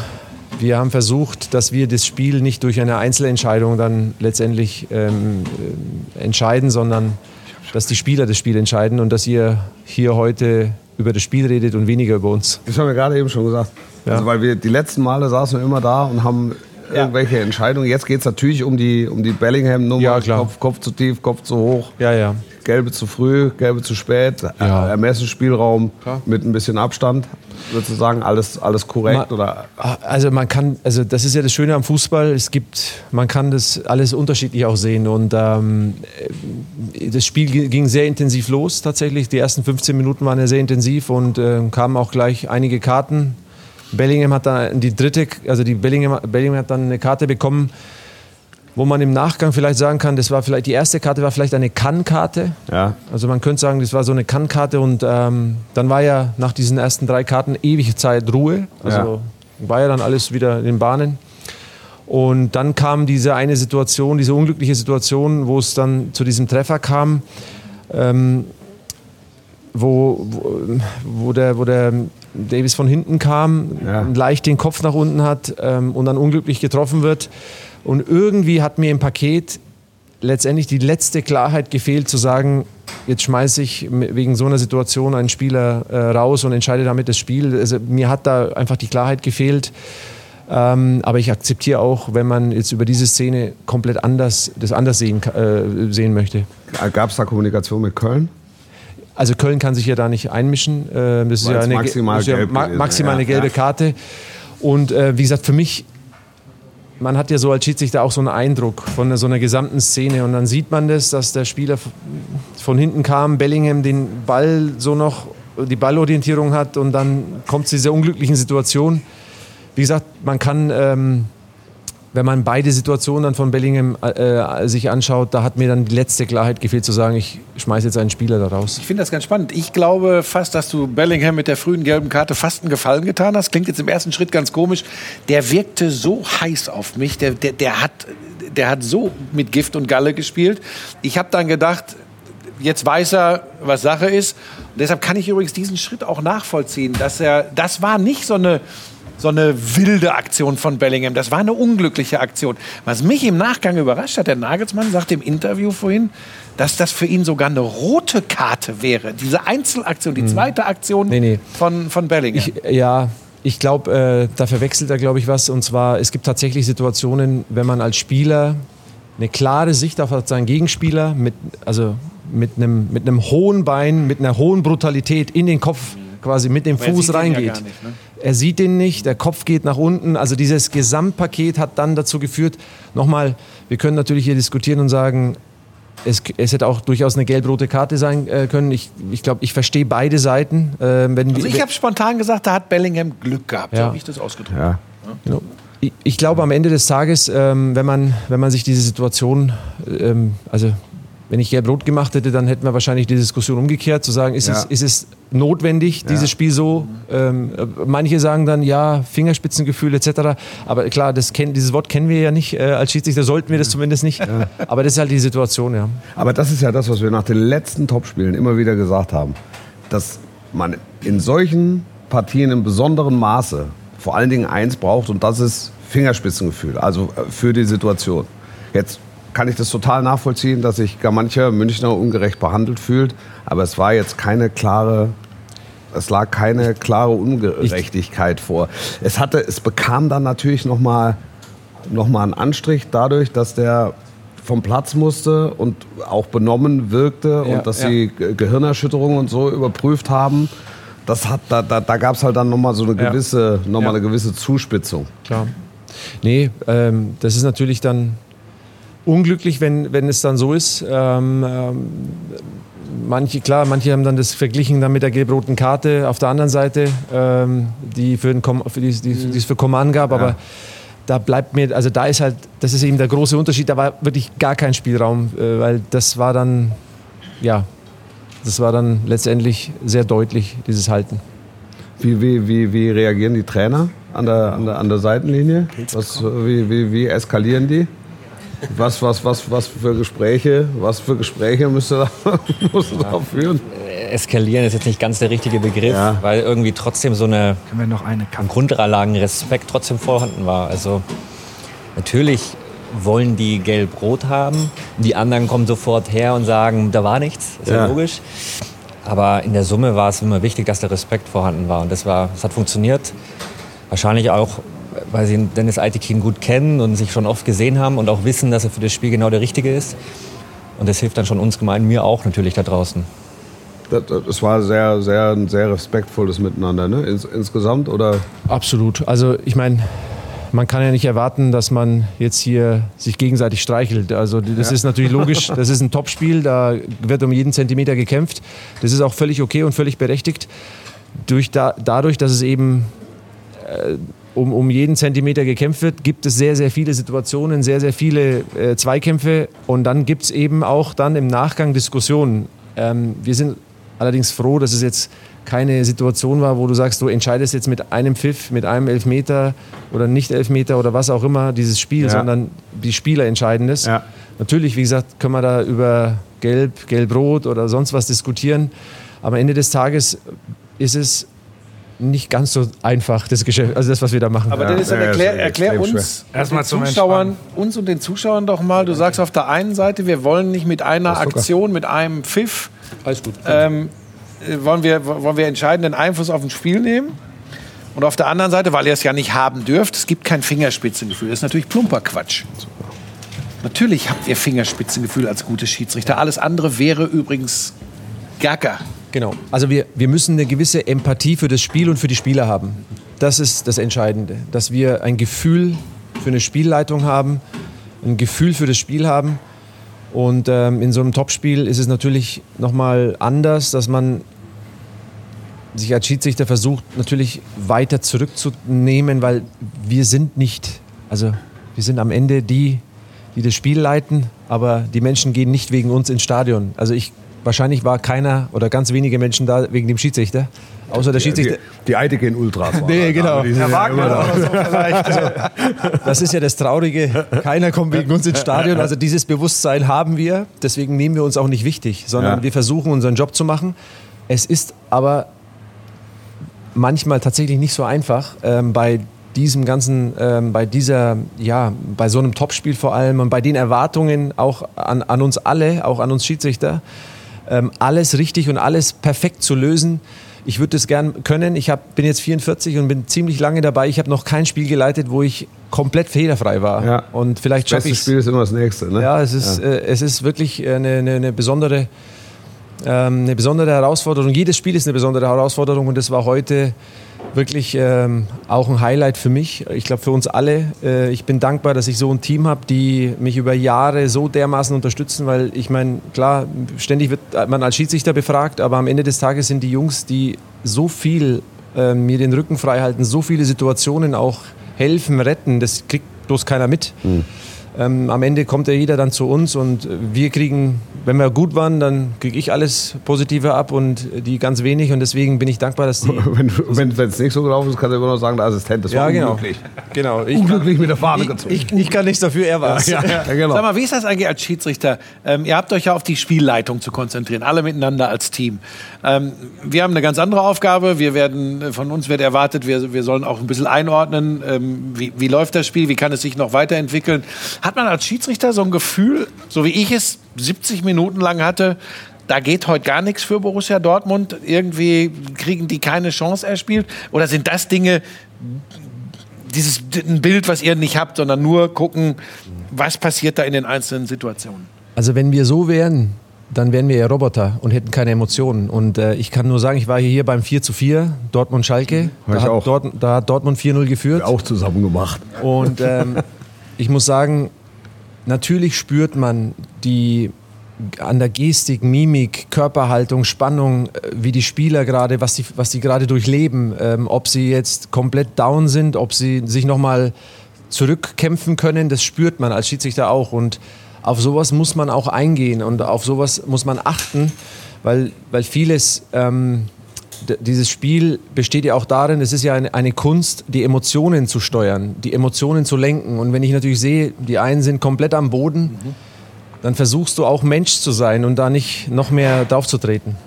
wir haben versucht, dass wir das Spiel nicht durch eine Einzelentscheidung dann letztendlich ähm, äh, entscheiden, sondern dass die Spieler das Spiel entscheiden und dass ihr hier heute über das Spiel redet und weniger über uns.
Das haben wir gerade eben schon gesagt. Also weil wir die letzten Male saßen wir immer da und haben irgendwelche Entscheidungen. Jetzt geht es natürlich um die, um die Bellingham-Nummer.
Ja, klar.
Kopf, Kopf zu tief, Kopf zu hoch.
Ja, ja.
Gelbe zu früh, gelbe zu spät.
Ja.
Äh, Ermessensspielraum mit ein bisschen Abstand. Sozusagen alles, alles korrekt.
Ma-
oder
Also man kann, also das ist ja das Schöne am Fußball. Es gibt, man kann das alles unterschiedlich auch sehen und ähm, das Spiel gi- ging sehr intensiv los tatsächlich. Die ersten 15 Minuten waren ja sehr intensiv und äh, kamen auch gleich einige Karten. Bellingham hat dann die dritte, also die Bellingham, Bellingham hat dann eine Karte bekommen, wo man im Nachgang vielleicht sagen kann, das war vielleicht die erste Karte war vielleicht eine Kann-Karte.
ja.
Also man könnte sagen, das war so eine Kann-Karte und ähm, dann war ja nach diesen ersten drei Karten ewig Zeit Ruhe. Also war ja dann alles wieder in den Bahnen. Und dann kam diese eine Situation, diese unglückliche Situation, wo es dann zu diesem Treffer kam, ähm, wo, wo, wo, der, wo der Davis von hinten kam,
Ja.
leicht den Kopf nach unten hat ähm, und dann unglücklich getroffen wird. Und irgendwie hat mir im Paket letztendlich die letzte Klarheit gefehlt, zu sagen, jetzt schmeiße ich wegen so einer Situation einen Spieler äh, raus und entscheide damit das Spiel. Also, mir hat da einfach die Klarheit gefehlt. Ähm, aber ich akzeptiere auch, wenn man jetzt über diese Szene komplett anders, das anders sehen, äh, sehen möchte.
Gab es da Kommunikation mit Köln?
Also Köln kann sich ja da nicht einmischen. Äh, Das ist ja
es
eine,
maximal
das ist ja ma maximal eine gelbe. Karte. Und äh, wie gesagt, für mich, man hat ja so als Schiedsrichter auch so einen Eindruck von so einer gesamten Szene. Und dann sieht man das, dass der Spieler von hinten kam, Bellingham den Ball so noch, die Ballorientierung hat und dann kommt zu dieser unglücklichen Situation. Wie gesagt, man kann, ähm, wenn man beide Situationen dann von Bellingham äh, sich anschaut, da hat mir dann die letzte Klarheit gefehlt zu sagen, ich schmeiße jetzt einen Spieler da raus.
Ich finde das ganz spannend. Ich glaube fast, dass du Bellingham mit der frühen gelben Karte fast einen Gefallen getan hast. Klingt jetzt im ersten Schritt ganz komisch. Der wirkte so heiß auf mich. Der, der, der, hat, der hat so mit Gift und Galle gespielt. Ich habe dann gedacht, jetzt weiß er, was Sache ist. Und deshalb kann ich übrigens diesen Schritt auch nachvollziehen, dass er, das war nicht so eine, so eine wilde Aktion von Bellingham. Das war eine unglückliche Aktion. Was mich im Nachgang überrascht hat, der Nagelsmann sagte im Interview vorhin, dass das für ihn sogar eine rote Karte wäre. Diese Einzelaktion, die zweite Aktion
Nee, nee.
Von, von Bellingham.
Ich, ja, ich glaube, äh, da verwechselt er, glaube ich, was. Und zwar, es gibt tatsächlich Situationen, wenn man als Spieler eine klare Sicht auf seinen Gegenspieler, mit, also mit einem, mit einem hohen Bein, mit einer hohen Brutalität in den Kopf quasi mit dem Fuß
ja
reingeht.
gar nicht, ne?
Er sieht den nicht, der Kopf geht nach unten. Also dieses Gesamtpaket hat dann dazu geführt, nochmal, wir können natürlich hier diskutieren und sagen, es, es hätte auch durchaus eine gelb-rote Karte sein äh, können. Ich, ich glaube, ich verstehe beide Seiten. Äh, wenn
Also ich habe spontan gesagt, da hat Bellingham Glück gehabt. So
Ja.
habe ich das ausgedrückt.
Ja.
Genau. Ich, ich glaube, am Ende des Tages, ähm, wenn, man, wenn man sich diese Situation, ähm, also wenn ich gelb-rot gemacht hätte, dann hätten wir wahrscheinlich die Diskussion umgekehrt, zu sagen, ist,
Ja.
es, ist es notwendig, dieses Spiel so? Ähm, äh, manche sagen dann, ja, Fingerspitzengefühl etc. Aber klar, das kenn, dieses Wort kennen wir ja nicht. Äh, als Schiedsrichter sollten wir das zumindest nicht. Aber das ist halt die Situation, ja.
Aber das ist ja das, was wir nach den letzten Topspielen immer wieder gesagt haben. Dass man in solchen Partien im besonderen Maße vor allen Dingen eins braucht und das ist Fingerspitzengefühl, also äh, für die Situation. Jetzt kann ich das total nachvollziehen, dass sich gar mancher Münchner ungerecht behandelt fühlt, aber es war jetzt keine klare es lag keine klare Ungerechtigkeit vor. Es hatte, es bekam dann natürlich noch mal, noch mal einen Anstrich dadurch, dass der vom Platz musste und auch benommen wirkte
Ja,
und dass
ja.
sie Ge- Gehirnerschütterungen und so überprüft haben. Das hat, da, da, da gab es halt dann noch mal so eine
Ja.
gewisse, noch mal
Ja.
eine gewisse Zuspitzung.
Klar. Nee, ähm, das ist natürlich dann unglücklich, wenn, wenn es dann so ist. Ähm, ähm, manche, klar, manche haben dann das verglichen dann mit der gelb-roten Karte auf der anderen Seite, ähm, die, für den Com für die, die, die es für Command gab, aber da bleibt mir, also da ist halt, das ist eben der große Unterschied, da war wirklich gar kein Spielraum, äh, weil das war dann, ja, das war dann letztendlich sehr deutlich, dieses Halten.
Wie, wie, wie, wie reagieren die Trainer an der, an der, an der Seitenlinie? Was, wie, wie, wie eskalieren die? Was, was, was, was für Gespräche, was für Gespräche müsst ihr da, (laughs) musst du da führen?
Eskalieren ist jetzt nicht ganz der richtige Begriff,
Ja.
weil irgendwie trotzdem so eine
Können wir noch eine
am
Kante?
Grundlagenrespekt trotzdem vorhanden war. Also natürlich wollen die gelb-rot haben, die anderen kommen sofort her und sagen, da war nichts, ist ja,
Ja.
logisch. Aber in der Summe war es immer wichtig, dass der Respekt vorhanden war und das, war, das hat funktioniert. Wahrscheinlich auch, weil sie Dennis Eitekin gut kennen und sich schon oft gesehen haben und auch wissen, dass er für das Spiel genau der Richtige ist. Und das hilft dann schon uns gemein, mir auch natürlich da draußen.
Das, das war sehr, sehr, ein sehr respektvolles Miteinander, ne? Ins, insgesamt oder?
Absolut. Also ich meine, man kann ja nicht erwarten, dass man jetzt hier sich gegenseitig streichelt. Also das ist natürlich logisch. (laughs) Das ist ein Topspiel, da wird um jeden Zentimeter gekämpft. Das ist auch völlig okay und völlig berechtigt. Durch da, dadurch, dass es eben äh, um, um jeden Zentimeter gekämpft wird, gibt es sehr, sehr viele Situationen, sehr, sehr viele äh, Zweikämpfe und dann gibt es eben auch dann im Nachgang Diskussionen. Ähm, wir sind allerdings froh, dass es jetzt keine Situation war, wo du sagst, du entscheidest jetzt mit einem Pfiff, mit einem Elfmeter oder nicht Elfmeter oder was auch immer dieses Spiel,
Ja.
sondern die Spieler entscheiden es.
Ja.
Natürlich, wie gesagt, können wir da über Gelb, Gelb-Rot oder sonst was diskutieren. Am Ende des Tages ist es nicht ganz so einfach, das Geschäft, also das, was wir da machen.
Aber
Ja,
Dennis, dann erklär,
ist
erklär uns,
Erstmal
den
zum
Zuschauern, uns und den Zuschauern doch mal, du sagst auf der einen Seite, wir wollen nicht mit einer Aktion, mit einem Pfiff,
Alles gut.
ähm, äh, wollen, wir, wollen wir entscheidenden Einfluss auf ein Spiel nehmen. Und auf der anderen Seite, weil ihr es ja nicht haben dürft, es gibt kein Fingerspitzengefühl. Das ist natürlich plumper Quatsch. Natürlich habt ihr Fingerspitzengefühl als gute Schiedsrichter. Alles andere wäre übrigens Gacker.
Genau. Also wir, wir müssen eine gewisse Empathie für das Spiel und für die Spieler haben. Das ist das Entscheidende. Dass wir ein Gefühl für eine Spielleitung haben, ein Gefühl für das Spiel haben. Und ähm, in so einem Topspiel ist es natürlich nochmal anders, dass man sich als Schiedsrichter versucht, natürlich weiter zurückzunehmen, weil wir sind nicht, also wir sind am Ende die, die das Spiel leiten, aber die Menschen gehen nicht wegen uns ins Stadion. Also ich, wahrscheinlich war keiner oder ganz wenige Menschen da wegen dem Schiedsrichter, außer der
Die,
Schiedsrichter.
die Ultras.
Nee,
da,
genau.
die sind
Herr
ja
Wagner
immer
auch
noch-
noch so vielleicht. Also, das ist ja das Traurige. Keiner kommt wegen uns ins Stadion. Also dieses Bewusstsein haben wir. Deswegen nehmen wir uns auch nicht wichtig, sondern
Ja.
wir versuchen unseren Job zu machen. Es ist aber manchmal tatsächlich nicht so einfach ähm, bei diesem ganzen, ähm, bei dieser, ja, bei so einem Topspiel vor allem und bei den Erwartungen auch an, an uns alle, auch an uns Schiedsrichter, alles richtig und alles perfekt zu lösen. Ich würde das gern können. Ich hab, bin jetzt 44 und bin ziemlich lange dabei. Ich habe noch kein Spiel geleitet, wo ich komplett fehlerfrei war.
Ja.
Und vielleicht
Das
schaffe ich
Spiel ist immer das nächste. Ne?
ja, es ist, Äh, es ist wirklich eine, eine, eine besondere ähm, eine besondere Herausforderung. Jedes Spiel ist eine besondere Herausforderung und das war heute wirklich ähm, auch ein Highlight für mich. Ich glaube für uns alle. Äh, ich bin dankbar, dass ich so ein Team habe, die mich über Jahre so dermaßen unterstützen, weil ich meine, klar, ständig wird man als Schiedsrichter befragt, aber am Ende des Tages sind die Jungs, die so viel äh, mir den Rücken frei halten, so viele Situationen auch helfen, retten, das kriegt bloß keiner mit.
Hm.
Ähm, am Ende kommt ja jeder dann zu uns und wir kriegen, wenn wir gut waren, dann kriege ich alles Positive ab und die ganz wenig und deswegen bin ich dankbar, dass die. (laughs)
wenn es nicht so gelaufen ist, kann er immer noch sagen, der Assistent, das
ja,
war
genau.
unglücklich.
genau. Ich
Unglücklich mit der Fahne
ich,
gezogen.
ich, ich kann nichts dafür, er war es.
Ja, ja, genau.
Sag mal, wie ist das eigentlich als Schiedsrichter? Ähm, ihr habt euch ja auf die Spielleitung zu konzentrieren, alle miteinander als Team. Ähm, wir haben eine ganz andere Aufgabe. Wir werden, von uns wird erwartet, wir, wir sollen auch ein bisschen einordnen, ähm, wie, wie läuft das Spiel, wie kann es sich noch weiterentwickeln. Hat man als Schiedsrichter so ein Gefühl, so wie ich es 70 Minuten lang hatte, da geht heute gar nichts für Borussia Dortmund. Irgendwie kriegen die keine Chance erspielt? Oder sind das Dinge, dieses ein Bild, was ihr nicht habt, sondern nur gucken, was passiert da in den einzelnen Situationen?
Also wenn wir so wären, dann wären wir ja Roboter und hätten keine Emotionen. Und äh, ich kann nur sagen, ich war hier beim 4 zu 4, Dortmund-Schalke.
War
Da, hat. Dort, da hat Dortmund 4-0 geführt.
Auch zusammen gemacht.
Und ähm, (laughs) ich muss sagen, natürlich spürt man die an der Gestik, Mimik, Körperhaltung, Spannung, äh, wie die Spieler gerade, was die, was die gerade durchleben, ähm, ob sie jetzt komplett down sind, ob sie sich nochmal zurückkämpfen können, das spürt man als Schiedsrichter auch. Und auf sowas muss man auch eingehen und auf sowas muss man achten, weil, weil vieles, ähm, dieses Spiel besteht ja auch darin, es ist ja eine, eine Kunst, die Emotionen zu steuern, die Emotionen zu lenken. Und wenn ich natürlich sehe, die einen sind komplett am Boden, dann versuchst du auch Mensch zu sein und da nicht noch mehr draufzutreten.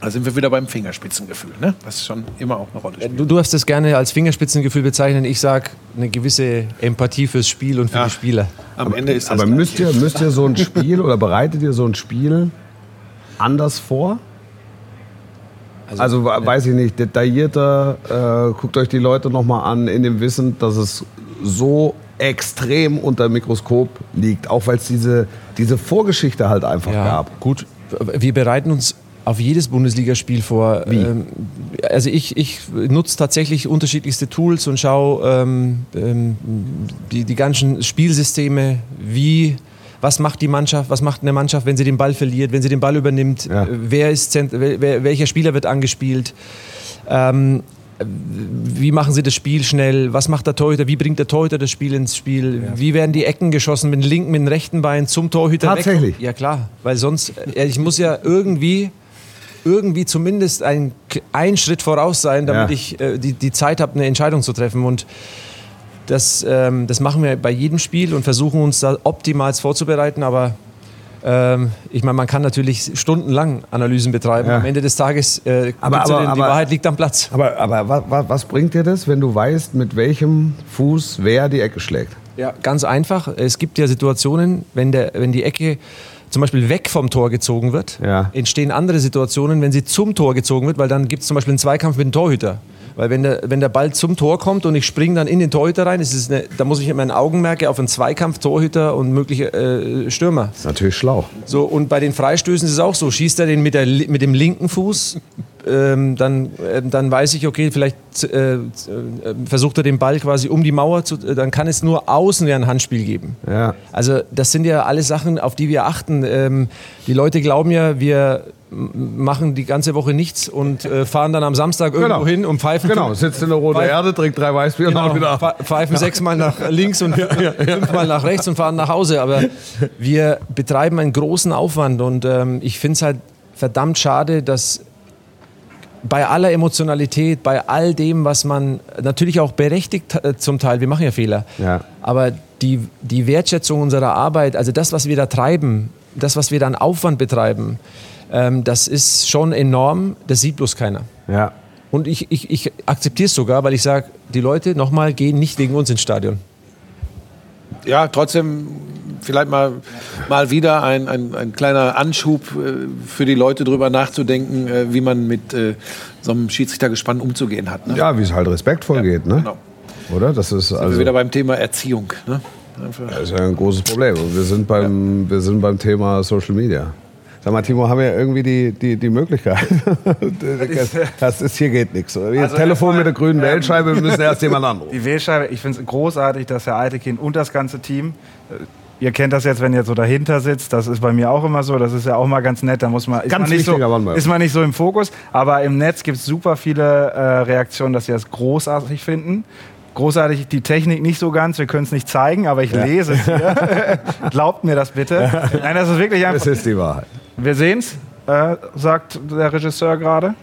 Da sind wir wieder beim Fingerspitzengefühl, ne? was schon immer auch eine Rolle spielt.
Du darfst das gerne als Fingerspitzengefühl bezeichnen. Ich sage eine gewisse Empathie fürs Spiel und für
Ja.
die Spieler.
Am Ende ist das
Aber müsst ihr, müsst ihr so ein Spiel oder bereitet ihr so ein Spiel anders vor? Also, we- weiß ich nicht, detaillierter, äh, guckt euch die Leute nochmal an, in dem Wissen, dass es so extrem unter dem Mikroskop liegt, auch weil es diese, diese Vorgeschichte halt einfach gab.
Gut, wir bereiten uns auf jedes Bundesligaspiel vor.
Wie?
Ähm, also ich, ich nutze tatsächlich unterschiedlichste Tools und schaue ähm, ähm, die, die ganzen Spielsysteme, wie was macht die Mannschaft, was macht eine Mannschaft, wenn sie den Ball verliert, wenn sie den Ball übernimmt,
Ja.
äh, wer ist wer, welcher Spieler wird angespielt. Ähm, wie machen sie das Spiel schnell? Was macht der Torhüter? Wie bringt der Torhüter das Spiel ins Spiel? Wie werden die Ecken geschossen mit dem linken, mit dem rechten Bein zum Torhüter?
Tatsächlich?
Weg? Ja klar, weil sonst äh, ich muss ja irgendwie irgendwie zumindest ein, ein Schritt voraus sein, damit
Ja.
ich äh, die, die Zeit habe, eine Entscheidung zu treffen. Und das, ähm, das machen wir bei jedem Spiel und versuchen uns da optimal vorzubereiten. Aber ähm, ich meine, man kann natürlich stundenlang Analysen betreiben.
Ja.
Am Ende des Tages äh,
Aber- aber-
den, die
aber-
Wahrheit liegt am Platz.
Aber, aber wa, wa, was bringt dir das, wenn du weißt, mit welchem Fuß wer die Ecke schlägt?
Ja, ganz einfach. Es gibt ja Situationen, wenn, der, wenn die Ecke zum Beispiel weg vom Tor gezogen wird,
Ja.
entstehen andere Situationen, wenn sie zum Tor gezogen wird, weil dann gibt es zum Beispiel einen Zweikampf mit dem Torhüter. Weil wenn der, wenn der Ball zum Tor kommt und ich springe dann in den Torhüter rein, ist es eine, da muss ich mein Augenmerke auf einen Zweikampf, Torhüter und mögliche äh, Stürmer.
Das ist natürlich schlau.
So, und bei den Freistößen ist es auch so. Schießt er den mit, der, mit dem linken Fuß, ähm, dann, äh, dann weiß ich, okay, vielleicht äh, äh, versucht er den Ball quasi um die Mauer zu. Äh, dann kann es nur außen ja ein Handspiel geben.
Ja.
Also, das sind ja alles Sachen, auf die wir achten. Ähm, die Leute glauben ja, wir machen die ganze Woche nichts und äh, fahren dann am Samstag irgendwo
Genau.
hin und pfeifen.
Genau, sitzt in der roten Erde, trinkt drei Weißbier und
Genau,
haut wieder
pfeifen sechsmal nach links und (laughs) fünfmal nach rechts und fahren nach Hause. Aber wir betreiben einen großen Aufwand und ähm, ich finde es halt verdammt schade, dass bei aller Emotionalität, bei all dem, was man natürlich auch berechtigt äh, zum Teil, wir machen ja Fehler,
Ja.
aber die, die Wertschätzung unserer Arbeit, also das, was wir da treiben, das, was wir da an Aufwand betreiben, ähm, das ist schon enorm, das sieht bloß keiner.
Ja.
Und ich, ich, ich akzeptiere es sogar, weil ich sage, die Leute nochmal gehen nicht wegen uns ins Stadion.
Ja, trotzdem vielleicht mal, mal wieder ein, ein, ein kleiner Anschub äh, für die Leute drüber nachzudenken, äh, wie man mit äh, so einem Schiedsrichtergespann umzugehen hat. Ne?
ja, wie es halt respektvoll geht, ne?
Genau.
Oder? Das ist
Sind
also
wir wieder beim Thema Erziehung. Ne?
Das ist ja ein großes Problem. Wir sind beim, wir sind beim Thema Social Media. Sag mal, Timo, haben wir irgendwie die, die, die Möglichkeit? (laughs) Das ist, hier geht nichts. Jetzt
Also
Telefon
erstmal,
mit der grünen
ähm,
Wählscheibe, wir müssen erst jemand anrufen. (laughs)
Die Wählscheibe, ich finde es großartig, dass Herr Eitekin und das ganze Team, äh, ihr kennt das jetzt, wenn ihr so dahinter sitzt, das ist bei mir auch immer so, das ist ja auch mal ganz nett, da muss man, ist,
Ganz
man, nicht so,
Mann
ist man nicht so im Fokus, aber im Netz gibt es super viele äh, Reaktionen, dass sie das großartig finden. Großartig die Technik nicht so ganz, wir können es nicht zeigen, aber ich lese es hier. (laughs) Glaubt mir das bitte. Nein, das ist wirklich einfach.
Das ist die Wahrheit.
Wir sehen es, äh, sagt der Regisseur gerade.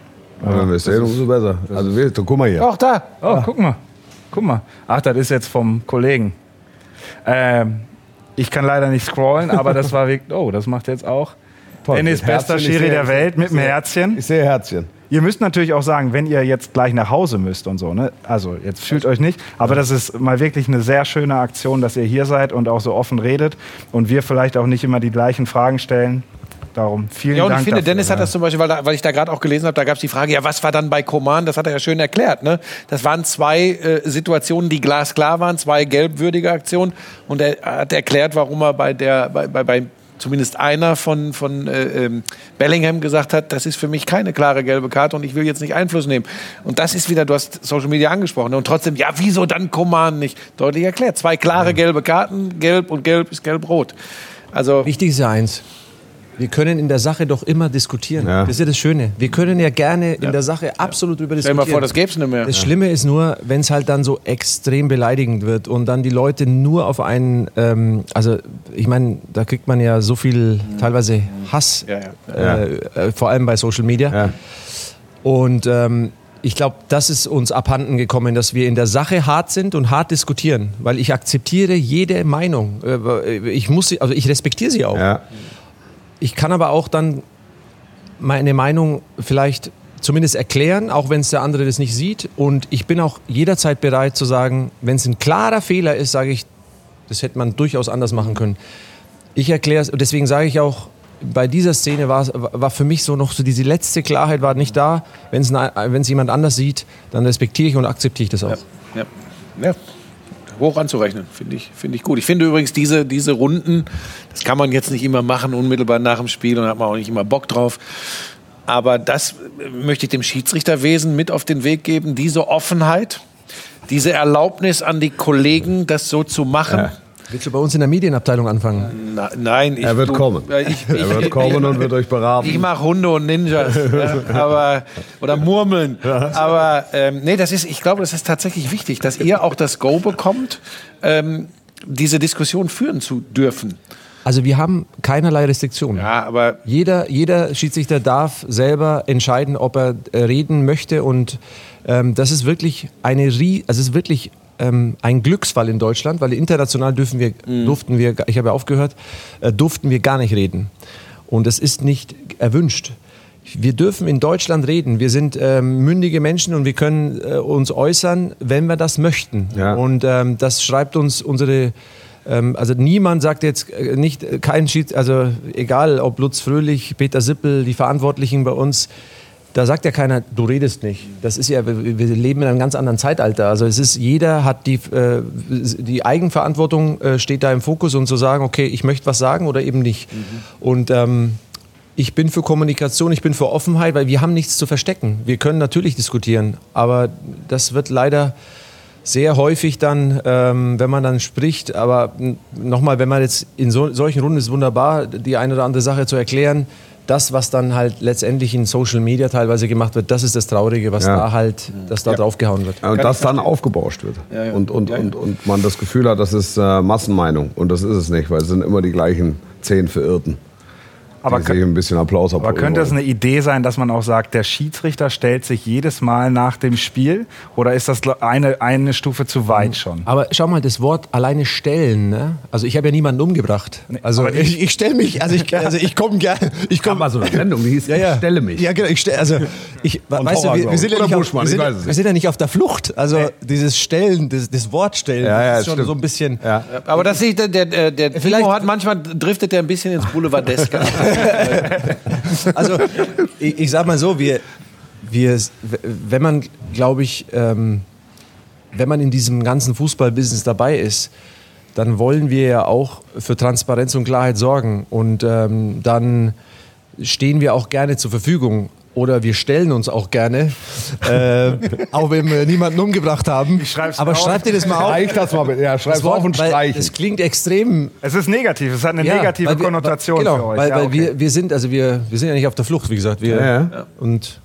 Aber wenn wir es sehen, umso besser. Also, wir, guck mal hier.
Auch da.
Oh, guck mal. Guck mal. Ach, das ist jetzt vom Kollegen. Ähm, ich kann leider nicht scrollen, aber das war wirklich. Oh, das macht jetzt auch.
Toll.
Dennis, bester Schiri der Welt mit dem Herzchen.
Ich sehe Herzchen.
Ihr müsst natürlich auch sagen, wenn ihr jetzt gleich nach Hause müsst und so, ne? Also jetzt fühlt euch nicht, aber das ist mal wirklich eine sehr schöne Aktion, dass ihr hier seid und auch so offen redet und wir vielleicht auch nicht immer die gleichen Fragen stellen. Darum vielen
Ja, und
Dank.
ich finde,
dafür.
Dennis hat das zum Beispiel, weil, da, weil ich da gerade auch gelesen habe, da gab es die Frage, ja, was war dann bei Koman? Das hat er ja schön erklärt. Ne? Das waren zwei äh, Situationen, die glasklar waren, zwei gelbwürdige Aktionen. Und er hat erklärt, warum er bei der, bei, bei, bei zumindest einer von, von äh, ähm, Bellingham gesagt hat, das ist für mich keine klare gelbe Karte und ich will jetzt nicht Einfluss nehmen. Und das ist wieder, du hast Social Media angesprochen. Und trotzdem, ja, wieso dann Koman nicht? Deutlich erklärt. Zwei klare gelbe Karten, gelb und gelb ist gelb-rot. Also,
Wichtig ist ja eins. Wir können in der Sache doch immer diskutieren.
Ja.
Das ist ja das Schöne. Wir können ja gerne in der Sache absolut über
stell dir
diskutieren.
mal vor, das gäbe es nicht mehr.
Das Schlimme ist nur, wenn es halt dann so extrem beleidigend wird und dann die Leute nur auf einen, ähm, also ich meine, da kriegt man ja so viel teilweise Hass,
Ja, ja.
Äh, äh, vor allem bei Social Media.
Ja.
Und ähm, ich glaube, das ist uns abhanden gekommen, dass wir in der Sache hart sind und hart diskutieren, weil ich akzeptiere jede Meinung. Äh, Ich muss, sie, also ich respektiere sie auch.
Ja.
Ich kann aber auch dann meine Meinung vielleicht zumindest erklären, auch wenn es der andere das nicht sieht. Und ich bin auch jederzeit bereit zu sagen, wenn es ein klarer Fehler ist, sage ich, das hätte man durchaus anders machen können. Ich erkläre es, deswegen sage ich auch, bei dieser Szene war, war für mich so noch so diese letzte Klarheit war nicht da. Wenn es jemand anders sieht, dann respektiere ich und akzeptiere ich das auch.
Ja. ja. Hoch anzurechnen, finde ich, finde ich gut. Ich finde übrigens diese, diese Runden, das kann man jetzt nicht immer machen, unmittelbar nach dem Spiel und hat man auch nicht immer Bock drauf. Aber das möchte ich dem Schiedsrichterwesen mit auf den Weg geben, diese Offenheit, diese Erlaubnis an die Kollegen, das so zu machen.
Willst du bei uns in der Medienabteilung anfangen?
Na, nein, ich,
Er wird
du-
kommen.
äh, Ich,
Er wird kommen und wird euch beraten.
Ich mache Hunde und Ninjas, (laughs) ja, aber oder Murmeln. Aber ähm, nee, das ist, ich glaube, das ist tatsächlich wichtig, dass ihr auch das Go bekommt, ähm, diese Diskussion führen zu dürfen.
Also wir haben keinerlei Restriktionen.
Ja, aber
Jeder, jeder Schiedsrichter darf selber entscheiden, ob er äh, reden möchte. Und ähm, das ist wirklich eine also es ist wirklich ähm, ein Glücksfall in Deutschland, weil international dürfen wir, durften wir, ich habe ja aufgehört, äh, durften wir gar nicht reden. Und es ist nicht erwünscht. Wir dürfen in Deutschland reden. Wir sind ähm, mündige Menschen und wir können äh, uns äußern, wenn wir das möchten.
Ja.
Und ähm, das schreibt uns unsere ähm, also niemand sagt jetzt äh, nicht, kein Schied, also egal ob Lutz Fröhlich, Peter Sippel, die Verantwortlichen bei uns, da sagt ja keiner, du redest nicht. Das ist ja, wir leben in einem ganz anderen Zeitalter. Also es ist, jeder hat die, äh, die Eigenverantwortung äh, steht da im Fokus und zu sagen, okay, ich möchte was sagen oder eben nicht. Und ähm, ich bin für Kommunikation, ich bin für Offenheit, weil wir haben nichts zu verstecken. Wir können natürlich diskutieren, aber das wird leider sehr häufig dann, ähm, wenn man dann spricht, aber nochmal, wenn man jetzt in so, solchen Runden ist wunderbar, die eine oder andere Sache zu erklären. Das, was dann halt letztendlich in Social Media teilweise gemacht wird, das ist das Traurige, was
Ja.
da halt, dass da draufgehauen wird.
Und das dann aufgebauscht wird.
Ja, ja.
Und, und,
Ja, ja.
Und, und man das Gefühl hat, das ist äh, Massenmeinung. Und das ist es nicht, weil es sind immer die gleichen zehn Verirrten.
Aber
sich ein bisschen Applaus
Aber könnte es
wollen.
eine Idee sein, dass man auch sagt, der Schiedsrichter stellt sich jedes Mal nach dem Spiel? Oder ist das eine, eine Stufe zu weit schon?
Aber schau mal, das Wort alleine stellen, ne? also ich habe ja niemanden umgebracht. Also
die-
ich, ich stelle mich, also ich, also ich komme gerne, ich komme
mal so eine Sendung, die hieß
Ja, ja.
Stelle mich.
Ja, genau. Ich stell, also, ich, weißt du,
Horror,
wir,
glaub
wir, sind ja
ich.
nicht auf, wir,
ich
sind, wir sind ja nicht auf der Flucht. Also dieses Stellen, das, das Wort stellen,
Ja, ja,
das ist schon
stimmt.
so ein bisschen.
Ja.
Aber das sieht der, der, der, der
Vielleicht-
Timo hat manchmal driftet er ein bisschen ins Boulevardeske. (laughs) (laughs)
Also ich, ich sag mal so, wir, wir, wenn man, glaube ich, ähm, wenn man in diesem ganzen Fußballbusiness dabei ist, dann wollen wir ja auch für Transparenz und Klarheit sorgen. Und ähm, dann stehen wir auch gerne zur Verfügung. Oder wir stellen uns auch gerne, äh, (laughs) auch wenn wir niemanden umgebracht haben.
schreib's
Aber
auf.
schreibt ihr das mal auf.
Streich das mal bitte. Ja, schreib's
Das Wort,
auf und
weil
streichen.
Es klingt extrem.
Es ist negativ, es hat eine
ja,
negative
wir-
Konnotation
genau,
für euch.
Weil,
ja,
weil
okay.
wir, wir sind, also wir, wir sind ja nicht auf der Flucht, wie gesagt. Wir,
ja.
Und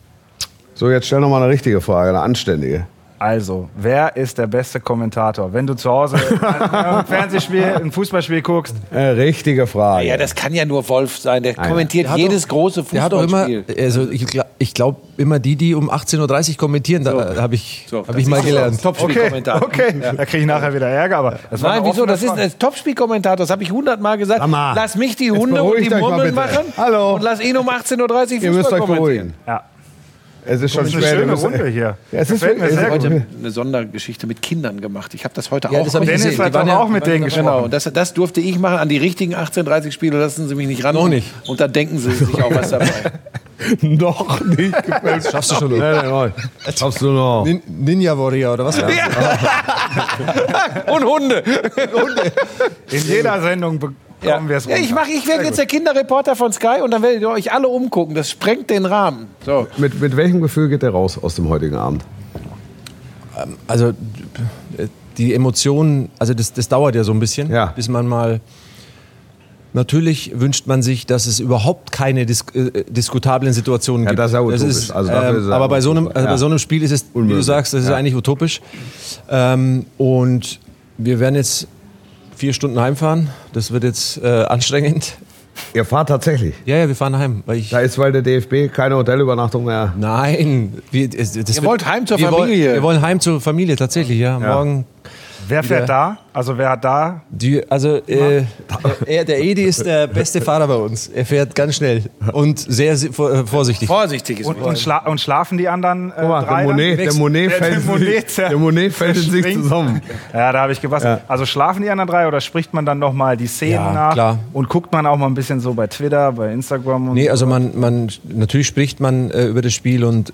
So, jetzt stell noch mal eine richtige Frage, eine anständige.
Also, wer ist der beste Kommentator? Wenn du zu Hause (laughs) ein Fernsehspiel, ein Fußballspiel guckst,
Eine richtige Frage.
Ja, das kann ja nur Wolf sein. Der kommentiert
Der
jedes
doch-
große
Der hat auch immer,
Fußballspiel.
also ich, ich glaube immer die, die um 18.30 Uhr kommentieren, da habe ich,
So,
hab
das
ich mal
ist so.
gelernt.
okay,
Topspielkommentator.
okay, da kriege ich nachher wieder Ärger, aber das war
Nein, wieso? Das ist ein Topspielkommentator. Das habe ich hundertmal gesagt. Lass mich die Hunde und die Murmeln machen.
Hallo.
Und lass ihn um 18.30 Uhr
Ihr müsst
Fußball
euch beruhigen.
Ja.
Es ist schon
Das ist eine
wir
schöne Runde hier.
Ja, es ist
Gefällt mir
wirklich-
sehr gut.
heute eine Sondergeschichte mit Kindern gemacht. Ich habe das heute
Ja,
auch
das hab gesehen.
Dennis hat doch
ja-
auch mit denen gesprochen.
Genau, und das, das durfte ich machen. An die richtigen 1830-Spiele lassen sie mich nicht ran.
Noch nicht.
Und da denken sie sich auch was dabei. (laughs)
Noch nicht gefällt.
Schaffst du schon noch.
Nein, nein, nein. Schaffst du noch.
Nin Ninja Warrior oder was? (laughs)
und Hunde.
In jeder Sendung bekommen wir es
Ja, ich mach, ich werde jetzt der Kinderreporter von Sky und dann werdet ihr euch alle umgucken. Das sprengt den Rahmen. So.
Mit, mit welchem Gefühl geht der raus aus dem heutigen Abend?
Also die Emotionen, also das, das dauert ja so ein bisschen,
Ja.
bis man mal. Natürlich wünscht man sich, dass es überhaupt keine dis äh, diskutablen Situationen
Ja,
gibt.
das ist ja utopisch.
ist,
Also dafür
ähm,
ist
aber
ja
bei so, einem, also bei
Ja.
so einem Spiel ist es, wie du
Unmöglich.
sagst, das ist
Ja.
eigentlich utopisch. Ähm, und wir werden jetzt vier Stunden heimfahren. Das wird jetzt äh, anstrengend.
Ihr fahrt tatsächlich.
Ja, ja, wir fahren heim. Weil ich,
Da ist, weil der DFB keine Hotelübernachtung mehr.
Nein, wir, das
Ihr
wird-
wollt heim zur
wir
Familie.
Wollen, wir wollen heim zur Familie, tatsächlich, ja.
Ja.
Morgen
Wer fährt da? Also wer hat da?
Die, also äh, er, der Edi ist der beste Fahrer bei uns. Er fährt ganz schnell und sehr, vor- äh, vorsichtig.
Vorsichtig ist
Und, und, schla und schlafen die anderen äh,
Guck mal,
drei
der
dann?
Monet, der Monet fällt,
der Monet,
der Monet fällt in sich zusammen.
Ja, da habe ich gewusst.
Ja.
Also schlafen die anderen drei oder spricht man dann nochmal die Szenen
Ja,
nach?
klar.
Und guckt man auch mal ein bisschen so bei Twitter, bei Instagram und
Nee,
so?
also man, man natürlich spricht man äh, über das Spiel und äh,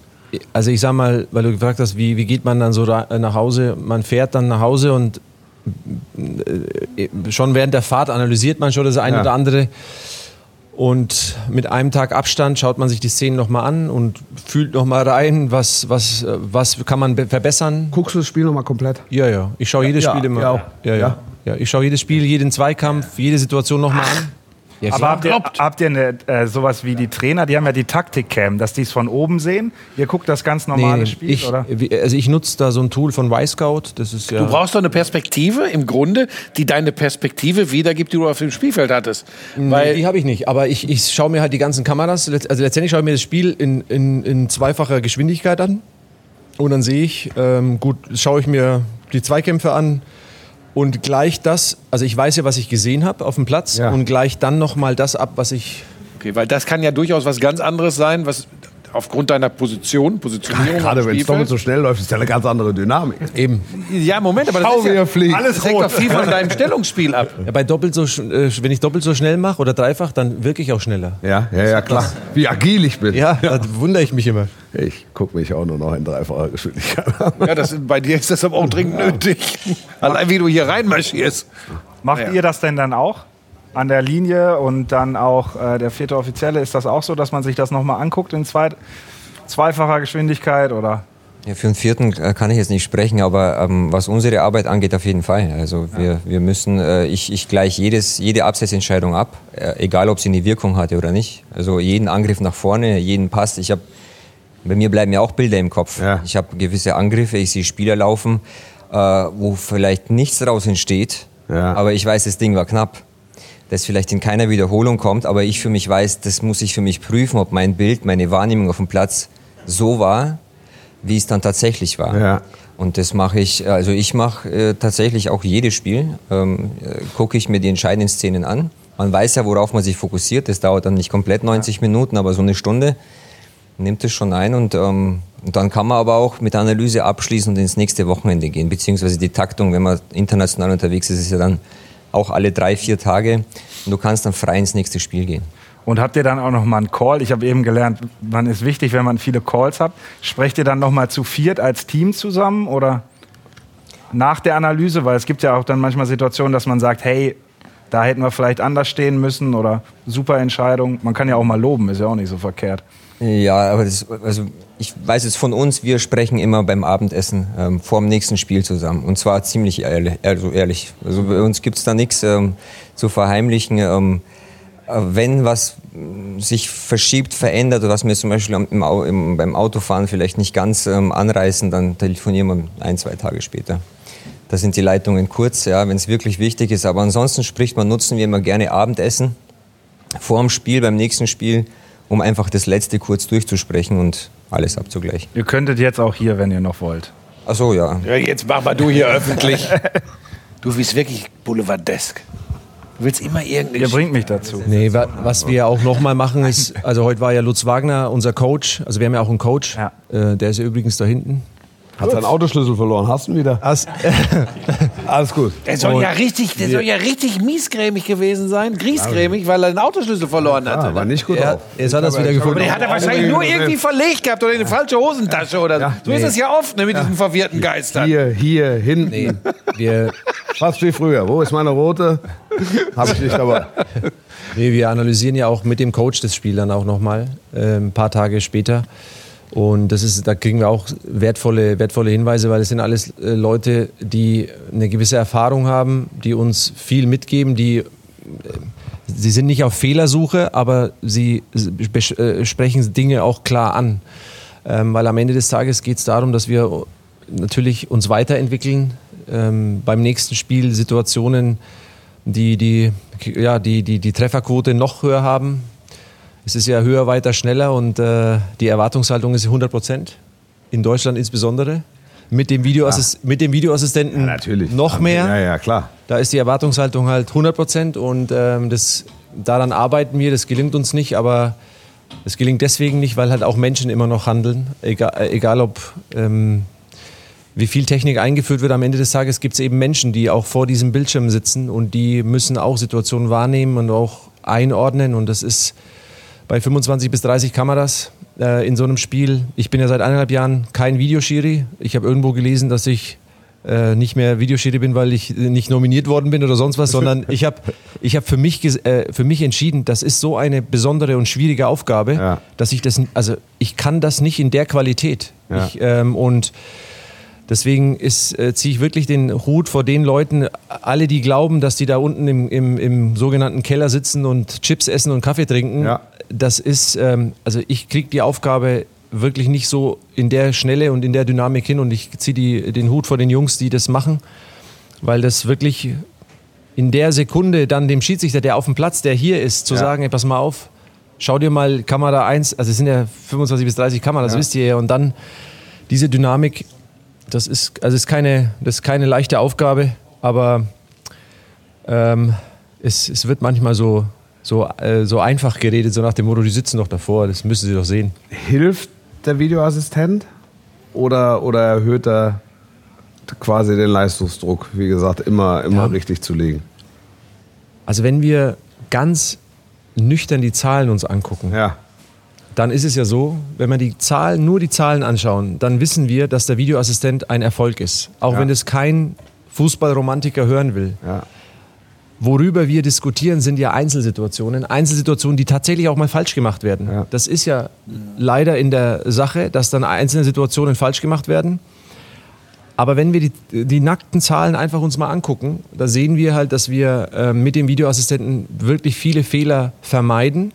also ich sag mal, weil du gefragt hast, wie, wie geht man dann so äh, nach Hause? Man fährt dann nach Hause und äh, schon während der Fahrt analysiert man schon das eine
Ja.
oder andere. Und mit einem Tag Abstand schaut man sich die Szenen nochmal an und fühlt nochmal rein, was, was, äh, was kann man be- verbessern.
Guckst du das Spiel nochmal komplett?
Ja, ja. Ich schaue jedes
Ja,
Spiel immer.
ja.
Ja, ja.
Ja.
ja. ich schaue jedes Spiel, jeden Zweikampf, jede Situation nochmal an. Ja,
Aber habt ihr, habt ihr eine, äh, sowas wie die Trainer, die haben ja die Taktikcam, dass die es von oben sehen? Ihr guckt das ganz normale
Nee,
Spiel,
ich,
oder?
Also ich nutze da so ein Tool von Y-Scout. Das ist ja.
Du brauchst doch eine Perspektive im Grunde, die deine Perspektive wiedergibt, die du auf dem Spielfeld hattest. Weil
die habe ich nicht, aber ich, ich schaue mir halt die ganzen Kameras. Also letztendlich schaue ich mir das Spiel in, in, in zweifacher Geschwindigkeit an. Und dann sehe ich, ähm, gut, schaue ich mir die Zweikämpfe an und gleich das, also ich weiß ja, was ich gesehen habe auf dem Platz
Ja.
und gleich dann nochmal das ab, was ich.
Okay, weil das kann ja durchaus was ganz anderes sein, was aufgrund deiner Position, Positionierung
Gerade wenn es doppelt so schnell läuft, ist ja eine ganz andere Dynamik.
Eben.
Ja, Moment, aber das,
Schau,
ist ja,
fliegt.
Alles
das hängt doch viel von (laughs) deinem Stellungsspiel ab.
Ja, bei doppelt so, äh, wenn ich doppelt so schnell mache oder dreifach, dann wirke ich auch schneller.
Ja, ja, ja, klar. Wie agil ich bin.
Ja, da wundere ich mich immer.
Ich gucke mich auch nur noch in dreifacher Geschwindigkeit an.
Ja, das, bei dir ist das aber auch dringend nötig. Allein wie du hier reinmarschierst.
Macht
Ja.
ihr das denn dann auch? An der Linie und dann auch äh, der vierte Offizielle, ist das auch so, dass man sich das nochmal anguckt in zwei, zweifacher Geschwindigkeit oder?
Ja, für den vierten äh, kann ich jetzt nicht sprechen, aber ähm, was unsere Arbeit angeht, auf jeden Fall. Also wir, wir müssen, äh, ich, ich gleiche jedes, jede Absetzentscheidung ab, äh, egal ob sie eine Wirkung hatte oder nicht. Also jeden Angriff nach vorne, jeden Pass. Ich habe, bei mir bleiben ja auch Bilder im Kopf.
Ja.
Ich habe gewisse Angriffe, ich sehe Spieler laufen, äh, wo vielleicht nichts daraus entsteht,
Ja.
aber ich weiß, das Ding war knapp. Das vielleicht in keiner Wiederholung kommt, aber ich für mich weiß, das muss ich für mich prüfen, ob mein Bild, meine Wahrnehmung auf dem Platz so war, wie es dann tatsächlich war.
Ja.
Und das mache ich, also ich mache äh, tatsächlich auch jedes Spiel, ähm, äh, gucke ich mir die entscheidenden Szenen an. Man weiß ja, worauf man sich fokussiert. Das dauert dann nicht komplett 90 Minuten, aber so eine Stunde nimmt es schon ein. Und, ähm, und dann kann man aber auch mit der Analyse abschließen und ins nächste Wochenende gehen. Beziehungsweise die Taktung, wenn man international unterwegs ist, ist ja dann auch alle drei, vier Tage. Und du kannst dann frei ins nächste Spiel gehen.
Und habt ihr dann auch noch mal einen Call? Ich habe eben gelernt, man ist wichtig, wenn man viele Calls hat. Sprecht ihr dann noch mal zu viert als Team zusammen oder nach der Analyse? Weil es gibt ja auch dann manchmal Situationen, dass man sagt, hey, da hätten wir vielleicht anders stehen müssen oder super Entscheidung. Man kann ja auch mal loben, ist ja auch nicht so verkehrt.
Ja, aber das, also ich weiß es von uns, wir sprechen immer beim Abendessen ähm, vor dem nächsten Spiel zusammen. Und zwar ziemlich ehrlich. Also, ehrlich. also bei uns gibt es da nichts ähm, zu verheimlichen. Ähm, äh, wenn was mh, sich verschiebt, verändert was wir zum Beispiel im, im, beim Autofahren vielleicht nicht ganz ähm, anreißen, dann telefonieren wir ein, zwei Tage später. Da sind die Leitungen kurz, ja, wenn es wirklich wichtig ist. Aber ansonsten spricht man, nutzen wir immer gerne Abendessen vor dem Spiel, beim nächsten Spiel, um einfach das Letzte kurz durchzusprechen und alles abzugleichen.
Ihr könntet jetzt auch hier, wenn ihr noch wollt.
Ach so, ja.
Ja, jetzt mach mal du hier (laughs) öffentlich. (laughs) Du bist wirklich boulevardesk. Du willst immer irgendeine.
Ihr bringt mich dazu.
Nee, wa was wir auch nochmal machen ist, also heute war ja Lutz Wagner, unser Coach, also wir haben ja auch einen Coach, äh, der ist ja übrigens da hinten.
Hat seinen Autoschlüssel verloren. Hast du ihn wieder? (laughs) Alles gut.
Der soll ja richtig, der soll ja richtig miesgrämig gewesen sein, griesgrämig, weil er den Autoschlüssel verloren hatte.
war nicht gut
Er,
drauf.
jetzt hat er es wieder
Aber
gefunden.
den hat er wahrscheinlich nur irgendwie verlegt gehabt oder in eine falsche Hosentasche oder so. So ist es ja oft ne, mit diesen verwirrten Geistern.
Hier, hier, hinten.
Nee, wir,
Fast wie früher. Wo ist meine rote? Habe ich nicht dabei.
nee, wir analysieren ja auch mit dem Coach das Spiel dann auch nochmal, äh, ein paar Tage später. Und das ist, da kriegen wir auch wertvolle, wertvolle Hinweise, weil es sind alles äh, Leute, die eine gewisse Erfahrung haben, die uns viel mitgeben, die äh, sie sind nicht auf Fehlersuche, aber sie äh, sprechen Dinge auch klar an. Ähm, weil am Ende des Tages geht es darum, dass wir natürlich uns weiterentwickeln, ähm, beim nächsten Spiel Situationen, die die, ja, die, die die Trefferquote noch höher haben. Es ist ja höher, weiter, schneller und äh, die Erwartungshaltung ist 100 Prozent. In Deutschland insbesondere. Mit dem, Videoassist mit dem Videoassistenten
Natürlich.
noch mehr.
Ja, ja, klar.
Da ist die Erwartungshaltung halt 100 Prozent und ähm, das, daran arbeiten wir. Das gelingt uns nicht, aber es gelingt deswegen nicht, weil halt auch Menschen immer noch handeln. Egal, äh, egal ob ähm, wie viel Technik eingeführt wird, am Ende des Tages gibt es eben Menschen, die auch vor diesem Bildschirm sitzen und die müssen auch Situationen wahrnehmen und auch einordnen. Und das ist bei 25 bis 30 Kameras äh, in so einem Spiel. Ich bin ja seit eineinhalb Jahren kein Videoschiri. Ich habe irgendwo gelesen, dass ich äh, nicht mehr Videoschiri bin, weil ich nicht nominiert worden bin oder sonst was, sondern (laughs) ich habe ich hab für, mich äh, für mich entschieden, das ist so eine besondere und schwierige Aufgabe,
Ja.
dass ich das, also ich kann das nicht in der Qualität.
Ja.
Ich, ähm, und Deswegen äh, ziehe ich wirklich den Hut vor den Leuten, alle, die glauben, dass die da unten im, im, im sogenannten Keller sitzen und Chips essen und Kaffee trinken.
Ja.
Das ist, ähm, also ich kriege die Aufgabe wirklich nicht so in der Schnelle und in der Dynamik hin und ich ziehe den Hut vor den Jungs, die das machen, weil das wirklich in der Sekunde dann dem Schiedsrichter, der auf dem Platz, der hier ist, zu
Ja.
sagen, ey, pass mal auf, schau dir mal Kamera 1, also es sind ja 25 bis 30 Kameras, das wisst ihr ja, und dann diese Dynamik, das ist, also ist keine, das ist keine leichte Aufgabe, aber ähm, es, es wird manchmal so, so, äh, so einfach geredet, so nach dem Motto, die sitzen doch davor, das müssen sie doch sehen.
Hilft der Videoassistent oder, oder erhöht er quasi den Leistungsdruck, wie gesagt, immer, immer
Ja.
richtig zu legen?
Also wenn wir ganz nüchtern die Zahlen uns angucken,
Ja.
dann ist es ja so, wenn wir die Zahlen, nur die Zahlen anschauen, dann wissen wir, dass der Videoassistent ein Erfolg ist. Auch
Ja.
wenn das kein Fußballromantiker hören will.
Ja.
Worüber wir diskutieren, sind ja Einzelsituationen. Einzelsituationen, die tatsächlich auch mal falsch gemacht werden.
Ja.
Das ist ja leider in der Sache, dass dann einzelne Situationen falsch gemacht werden. Aber wenn wir die, die nackten Zahlen einfach uns mal angucken, da sehen wir halt, dass wir äh, mit dem Videoassistenten wirklich viele Fehler vermeiden.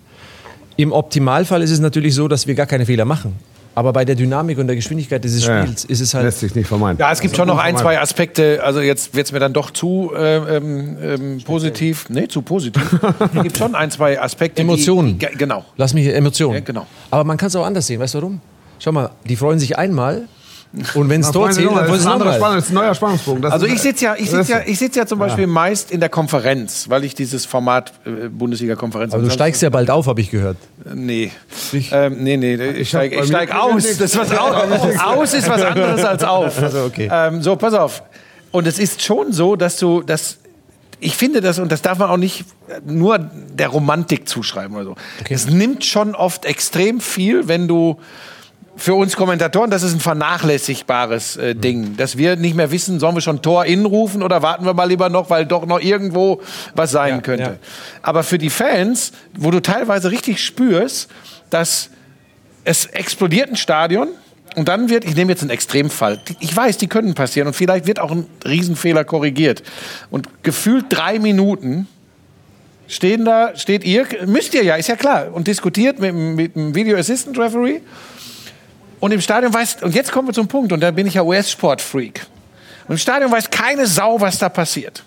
Im Optimalfall ist es natürlich so, dass wir gar keine Fehler machen. Aber bei der Dynamik und der Geschwindigkeit dieses
Ja.
Spiels ist es halt
Lässt sich nicht vermeiden.
Ja, es gibt schon noch ein, zwei Aspekte. Also jetzt wird es mir dann doch zu äh, ähm, ähm, positiv. Nee, zu positiv. (laughs) Es gibt schon ein, zwei Aspekte.
Emotionen.
Die, die, genau.
Lass mich Emotionen.
Ja, genau.
Aber man kann es auch anders sehen. Weißt du warum? Schau mal, die freuen sich einmal und wenn es
Freunde,
zählt, dann
ist
sie
ein, anderer. Spannung, ist ein neuer Spannungspunkt. Das
Also ich sitze ja, ich ja, ich sitz ja zum Beispiel meist in der Konferenz, weil ich dieses Format äh, Bundesliga-Konferenz.
Aber du steigst ja bald auf, habe ich gehört.
Nee. Ähm, nee, nee, ich steige ich steig aus. Das ist was aus. aus ist was anderes als auf.
Also, okay.
ähm, so, pass auf. Und es ist schon so, dass du das. Ich finde das, und das darf man auch nicht nur der Romantik zuschreiben oder so. Es nimmt schon oft extrem viel, wenn du für uns Kommentatoren, das ist ein vernachlässigbares äh, Ding, dass wir nicht mehr wissen, sollen wir schon Tor innen rufen oder warten wir mal lieber noch, weil doch noch irgendwo was sein könnte.
ja.
Aber für die Fans, wo du teilweise richtig spürst, dass es explodiert ein Stadion und dann wird, ich nehme jetzt einen Extremfall, ich weiß, die können passieren und vielleicht wird auch ein Riesenfehler korrigiert. Und gefühlt drei Minuten stehen da, steht ihr, müsst ihr ja, ist ja klar, und diskutiert mit, mit dem Video Assistant Referee. Und im Stadion weiß, und jetzt kommen wir zum Punkt, und da bin ich ja US-Sport-Freak. Und im Stadion weiß keine Sau, was da passiert.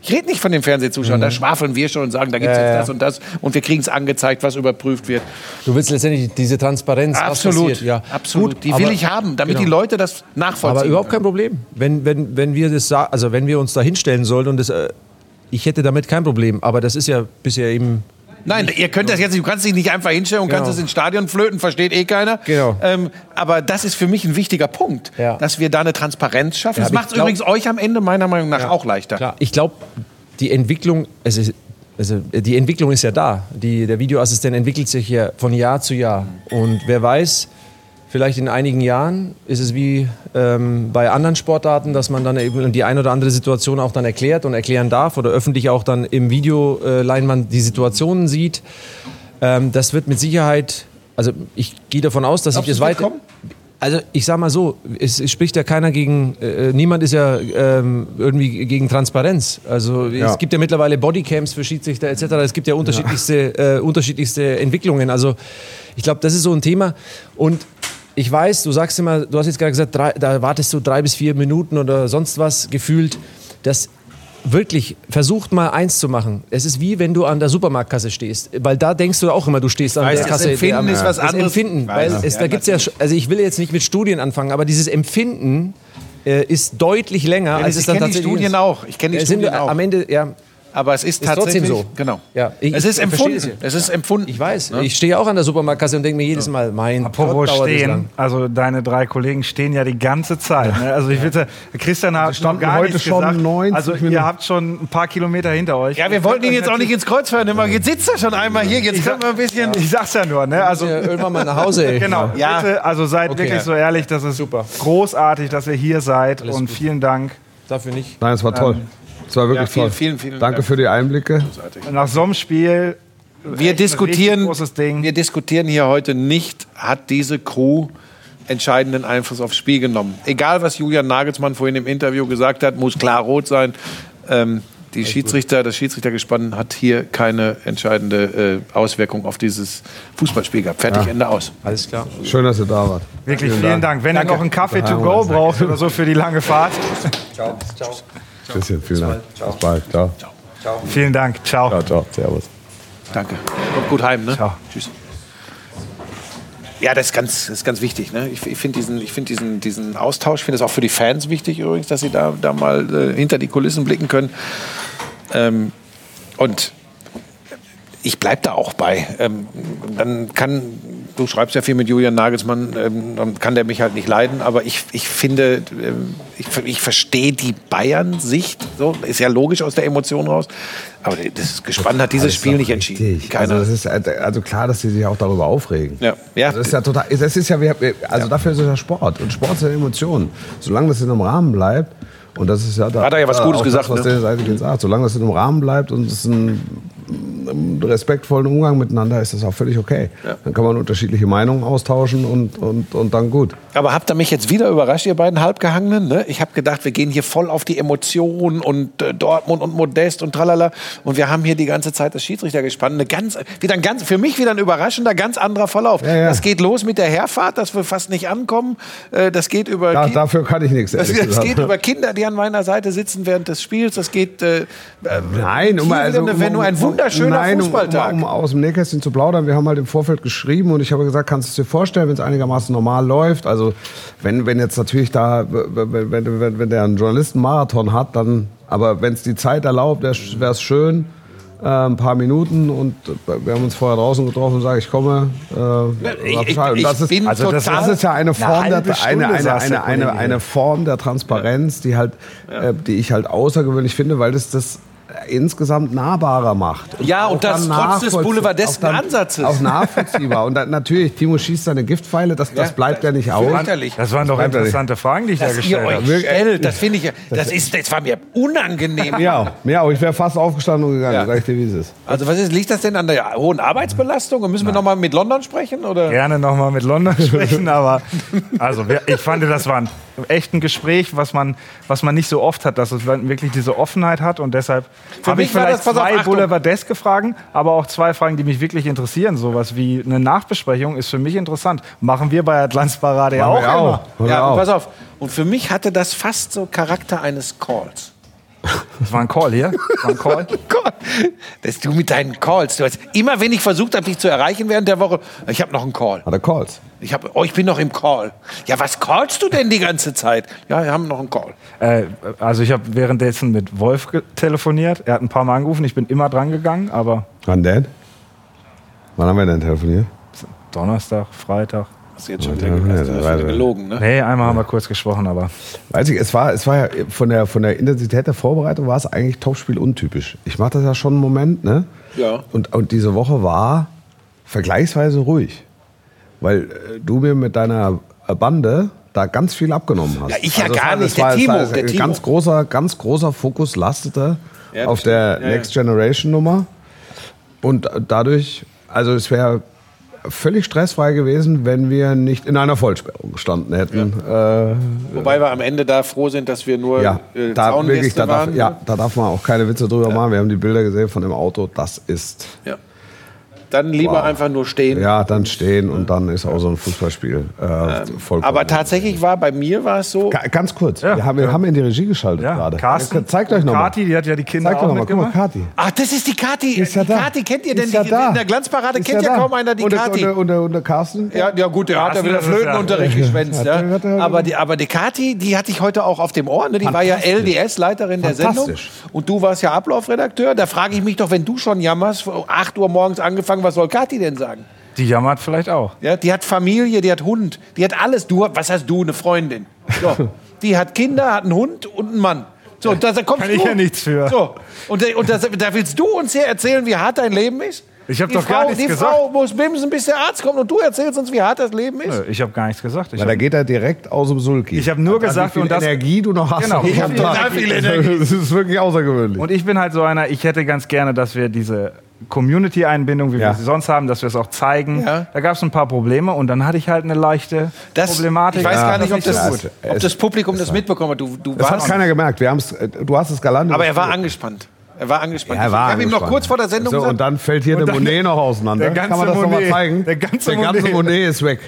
Ich rede nicht von den Fernsehzuschauern, da schwafeln wir schon und sagen, da gibt es
Ja,
jetzt
ja.
das und das und wir kriegen es angezeigt, was überprüft wird.
Du willst letztendlich diese Transparenz,
Absolut,
passiert. Ja.
absolut.
Gut,
die will ich haben, damit
genau.
die Leute das nachvollziehen.
Aber überhaupt kein. Problem. Wenn, wenn, wenn wir das also wenn wir uns da hinstellen sollten und das, äh, ich hätte damit kein Problem, aber das ist ja bisher eben
Nein, ihr könnt das jetzt, du kannst dich nicht einfach hinstellen und
Genau.
kannst es ins Stadion flöten, versteht eh keiner.
Genau.
Ähm, aber das ist für mich ein wichtiger Punkt,
Ja.
dass wir da eine Transparenz schaffen.
Ja,
das macht es übrigens euch am Ende meiner Meinung nach auch leichter.
Klar, ich glaube, die Entwicklung, ist, also die Entwicklung ist ja da. Die, der Videoassistent entwickelt sich ja von Jahr zu Jahr. Und wer weiß, vielleicht in einigen Jahren ist es wie ähm, bei anderen Sportarten, dass man dann eben die ein oder andere Situation auch dann erklärt und erklären darf oder öffentlich auch dann im Videoleinwand die Situationen sieht. Ähm, das wird mit Sicherheit, also ich gehe davon aus, dass
Glaubst
ich das weiter. Also ich sag mal so, es, es spricht ja keiner gegen, äh, niemand ist ja ähm, irgendwie gegen Transparenz. Also
Ja.
es gibt ja mittlerweile Bodycams für Schiedsrichter etc. Es gibt ja unterschiedlichste, äh, unterschiedlichste Entwicklungen. Also ich glaube, das ist so ein Thema. Und ich weiß, du sagst immer, du hast jetzt gerade gesagt, drei, da wartest du drei bis vier Minuten oder sonst was gefühlt. Das wirklich, versucht mal eins zu machen. Es ist wie wenn du an der Supermarktkasse stehst. Weil da denkst du auch immer, du stehst an
weiß,
der
das
Kasse.
Empfinden
der-
ist was
das
anderes.
Empfinden,
Ich
weil es,
Ja,
da gibt's ja, also ich will jetzt nicht mit Studien anfangen, aber dieses Empfinden äh, ist deutlich länger,
Dennis,
als es
ich
dann
kenn die
tatsächlich
Studien
ist.
auch. Ich kenn die Studien auch.
Am Ende, ja.
Aber es ist,
Ist trotzdem
tatsächlich
so.
Genau.
Ja, ich-
es ist empfunden.
es
ist empfunden.
Ich weiß, ich stehe auch an der Supermarktkasse und denke mir jedes Mal, mein
Apropos
Gott,
stehen, also deine drei Kollegen stehen ja die ganze Zeit. Ne? Also ich sagen, Christian hat noch
standen
gar
heute schon
gesagt.
90
Also ihr
Minuten.
habt schon ein paar Kilometer hinter euch.
Ja, wir wollten ihn jetzt auch nicht ins Kreuz fahren. immer. Jetzt sitzt er schon einmal hier. Jetzt können wir ein bisschen.
Ich sag's ja nur, ne? Also
irgendwann mal nach Hause. ey.
genau.
Ja.
Bitte, also seid
Okay.
wirklich so ehrlich, das ist
Super.
großartig, dass ihr hier seid und
gut.
vielen Dank.
Dafür nicht.
Nein, es war toll. Es war wirklich
Ja, vielen,
toll.
vielen, vielen
Danke
Dank.
für die Einblicke.
Nach so einem Spiel
Wir
ein richtig
diskutieren,
großes Ding.
wir diskutieren hier heute nicht, hat diese Crew entscheidenden Einfluss aufs Spiel genommen. Egal, was Julian Nagelsmann vorhin im Interview gesagt hat, muss klar rot sein. Ähm, die Schiedsrichter, das Schiedsrichtergespann hat hier keine entscheidende äh, Auswirkung auf dieses Fußballspiel gehabt. Fertig, Ende aus.
Alles klar.
Schön, dass ihr da wart.
Wirklich vielen, Dank. Wenn ihr noch einen Kaffee to go braucht oder so für die lange Fahrt, (laughs)
Bisschen, vielen Dank. Bis bald. Ciao.
vielen Dank. Ciao.
Ciao, ciao. Servus.
Danke. Kommt gut heim, ne?
Ciao.
Tschüss. Ja, das ist ganz, das ist ganz wichtig. Ne? Ich, ich finde diesen, ich find diesen, diesen Austausch, ich finde es auch für die Fans wichtig übrigens, dass sie da, da mal äh, hinter die Kulissen blicken können. Ähm, und ich bleibe da auch bei. Ähm, dann kann, du schreibst ja viel mit Julian Nagelsmann, ähm, dann kann der mich halt nicht leiden, aber ich, ich finde, ähm, ich, ich verstehe die Bayern-Sicht, so, ist ja logisch aus der Emotion raus, aber das Gespann hat dieses Spiel nicht entschieden.
richtig.
Keiner.
Also, das ist, also klar, dass sie sich auch darüber aufregen.
Ja. Ja.
Das ist ja total. Das ist ja, also dafür ist es ja Sport. Und Sport sind Emotionen. Solange das in einem Rahmen bleibt, und das ist ja da,
Hat er ja was Gutes gesagt,
Das, was
ne?
der Seite sagt. Solange das in einem Rahmen bleibt und es ein respektvollen Umgang miteinander ist das auch völlig okay. Dann kann man unterschiedliche Meinungen austauschen und, und, und dann gut.
Aber habt ihr mich jetzt wieder überrascht, ihr beiden Halbgehangenen? Ne? Ich habe gedacht, wir gehen hier voll auf die Emotionen und äh, Dortmund und Modest und tralala. Und wir haben hier die ganze Zeit das Schiedsrichtergespann. Eine ganz, wieder ein ganz, für mich wieder ein überraschender, ganz anderer Verlauf.
Ja, ja.
Das geht los mit der Herfahrt, dass wir fast nicht ankommen. Äh, das geht über.
Da, dafür kann ich nichts.
das, das geht über Kinder, die an meiner Seite sitzen während des Spiels. Das geht. Äh,
Nein, um, also,
wenn nur ein wunderschöner
nein,
Fußballtag.
Um, um aus dem Nähkästchen zu plaudern, wir haben halt im Vorfeld geschrieben und ich habe gesagt, kannst du es dir vorstellen, wenn es einigermaßen normal läuft? Also wenn, wenn jetzt natürlich da, wenn, wenn, wenn, wenn der einen Journalistenmarathon hat, dann, aber wenn es die Zeit erlaubt, wäre es schön. Äh, ein paar Minuten und wir haben uns vorher draußen getroffen und sage ich komme. Äh,
Ich-.
Und
ich
das ist, also das,
total-
das ist ja eine Form der, eine, eine,
der
eine, eine, eine
hier.
Form der Transparenz, die halt, äh, die ich halt außergewöhnlich finde, weil das das insgesamt nahbarer macht.
Ja, und das
dann
trotz des boulevardesken
auch dann-
Ansatzes.
Auch nachvollziehbar. und dann, natürlich, Timo schießt seine Giftpfeile, das, das bleibt ja nicht aus.
Das waren doch
ja
interessante Fragen, die ich da gestellt
euch
habe.
stellt, das finde ich, ja- das ist, das war mir unangenehm.
Ja, ja, ich wäre fast aufgestanden und gegangen,
Ja.
sag ich dir, wie es ist.
Also was ist, liegt das denn an der hohen Arbeitsbelastung? Und müssen wir nochmal mit London sprechen? Oder?
Gerne nochmal mit London (laughs) sprechen, aber also ich fand, das war ein echt ein Gespräch, was man, was man nicht so oft hat, dass es wirklich diese Offenheit hat und deshalb habe
mich
ich
war
vielleicht
das-
zwei. Boulevardeske Fragen, aber auch zwei Fragen, die mich wirklich interessieren. Sowas wie eine Nachbesprechung ist für mich interessant. Machen wir bei Atlantis Parade ja auch,
auch.
immer.
Ja, und
auch.
pass auf. Und für mich hatte das fast so Charakter eines Calls.
Das war ein Call hier. Das war ein Call. (laughs)
Gott, dass du mit deinen Calls, du hast, immer wenn ich versucht habe, dich zu erreichen während der Woche, ich habe noch einen Call.
Hat er Calls?
Ich, hab, oh, ich bin noch im Call. Ja, was callst du denn die ganze Zeit? Ja, wir haben noch einen Call.
Äh, also ich habe währenddessen mit Wolf telefoniert. Er hat ein paar Mal angerufen. Ich bin immer dran gegangen, aber
Wann denn? Wann haben wir denn telefoniert?
Donnerstag, Freitag.
Hast du jetzt schon
Ja,
wieder,
ja,
hast du
ja,
wieder gelogen, ne?
Nee, einmal haben wir kurz gesprochen, aber
Weiß ich, es war, es war ja von der, von der Intensität der Vorbereitung war es eigentlich Topspiel untypisch. Ich mache das ja schon einen Moment, ne?
Ja.
Und, und diese Woche war vergleichsweise ruhig. Weil äh, du mir mit deiner Bande da ganz viel abgenommen hast.
Ja, ich ja
es
gar
war-
nicht, der
war,
Timo, der Timo.
Ganz großer, ganz großer Fokus lastete
Ja,
auf der
ja.
Next Generation Nummer. Und äh, dadurch, also es wäre völlig stressfrei gewesen, wenn wir nicht in einer Vollsperrung gestanden hätten. Äh,
Wobei wir am Ende da froh sind, dass wir nur
ja,
äh,
da,
Zaungäste
wirklich, da, darf,
waren.
ja, da darf man auch keine Witze drüber machen. Wir haben die Bilder gesehen von dem Auto. Das ist,
Ja. Dann lieber
Wow.
einfach nur stehen.
ja, dann stehen und dann ist auch so ein Fußballspiel äh, vollkommen.
Aber tatsächlich war bei mir war es so.
Ga- Ganz kurz,
Ja,
wir, haben, wir
ja.
haben in die Regie geschaltet
ja,
gerade.
Carsten,
Zeigt euch nochmal.
Kathi, die hat ja die Kinder
Zeigt
auch
euch nochmal. Guck mal. Kathi.
Ach, das ist die Kati.
Ist ja
die
da.
Kati kennt ihr denn?
Ist ja
die,
da.
In der Glanzparade
Ist
kennt ja, kaum einer die
und
Kati.
Und der, und der, und der Carsten?
Ja, ja gut, der hat ja
Carsten,
wieder Flötenunterricht (laughs) geschwänzt.
Er- er-
Aber, die, aber die Kati, die hatte ich heute auch auf dem Ohr. Ne? Die war ja. LDS-Leiterin der Sendung. Und du warst ja Ablaufredakteur. Da frage ich mich doch, wenn du schon jammerst, vor 8 Uhr morgens angefangen, was soll Kati denn sagen?
Die jammert vielleicht auch.
Ja, die hat Familie, die hat Hund, die hat alles. Du, was hast du, eine Freundin? So. (laughs) Die hat Kinder, hat einen Hund und einen Mann. So, da kommst
Kann
du.
ich ja nichts für.
So. Und, da- und das, da willst du uns hier erzählen, wie hart dein Leben ist?
Ich hab
Die
doch
Frau,
gar nichts
Die
gesagt.
Frau muss bimsen, bis der Arzt kommt und du erzählst uns, wie hart das Leben ist.
Nö, Ich habe gar nichts gesagt. Ich
Weil da geht er direkt aus dem Sulki.
Ich hab nur gesagt,
wie viel
und das-
Energie du noch hast.
Genau. Ich hab
Tag.
total viel (laughs)
Energie.
Das ist wirklich außergewöhnlich.
und ich bin halt so einer, ich hätte ganz gerne, dass wir diese Community-Einbindung, wie
Ja.
wir sie sonst haben, dass wir es auch zeigen.
Ja.
Da gab es ein paar Probleme und dann hatte ich halt eine leichte
Das,
Problematik.
Ich weiß gar nicht, ob
nicht
das,
so
ob
Es-
das Publikum das mitbekommen hat. Du, du
das hat keiner gemerkt. Wir haben's, du hast es galant.
aber er war angespannt. Er war angespannt.
Ja, er war
ich habe ihm noch kurz vor der Sendung
so,
gesagt,
Und dann fällt hier der Monet noch auseinander.
der ganze
Kann man das nochmal
Monet.
zeigen?
Der ganze
der ganze
Monet.
Monet ist weg.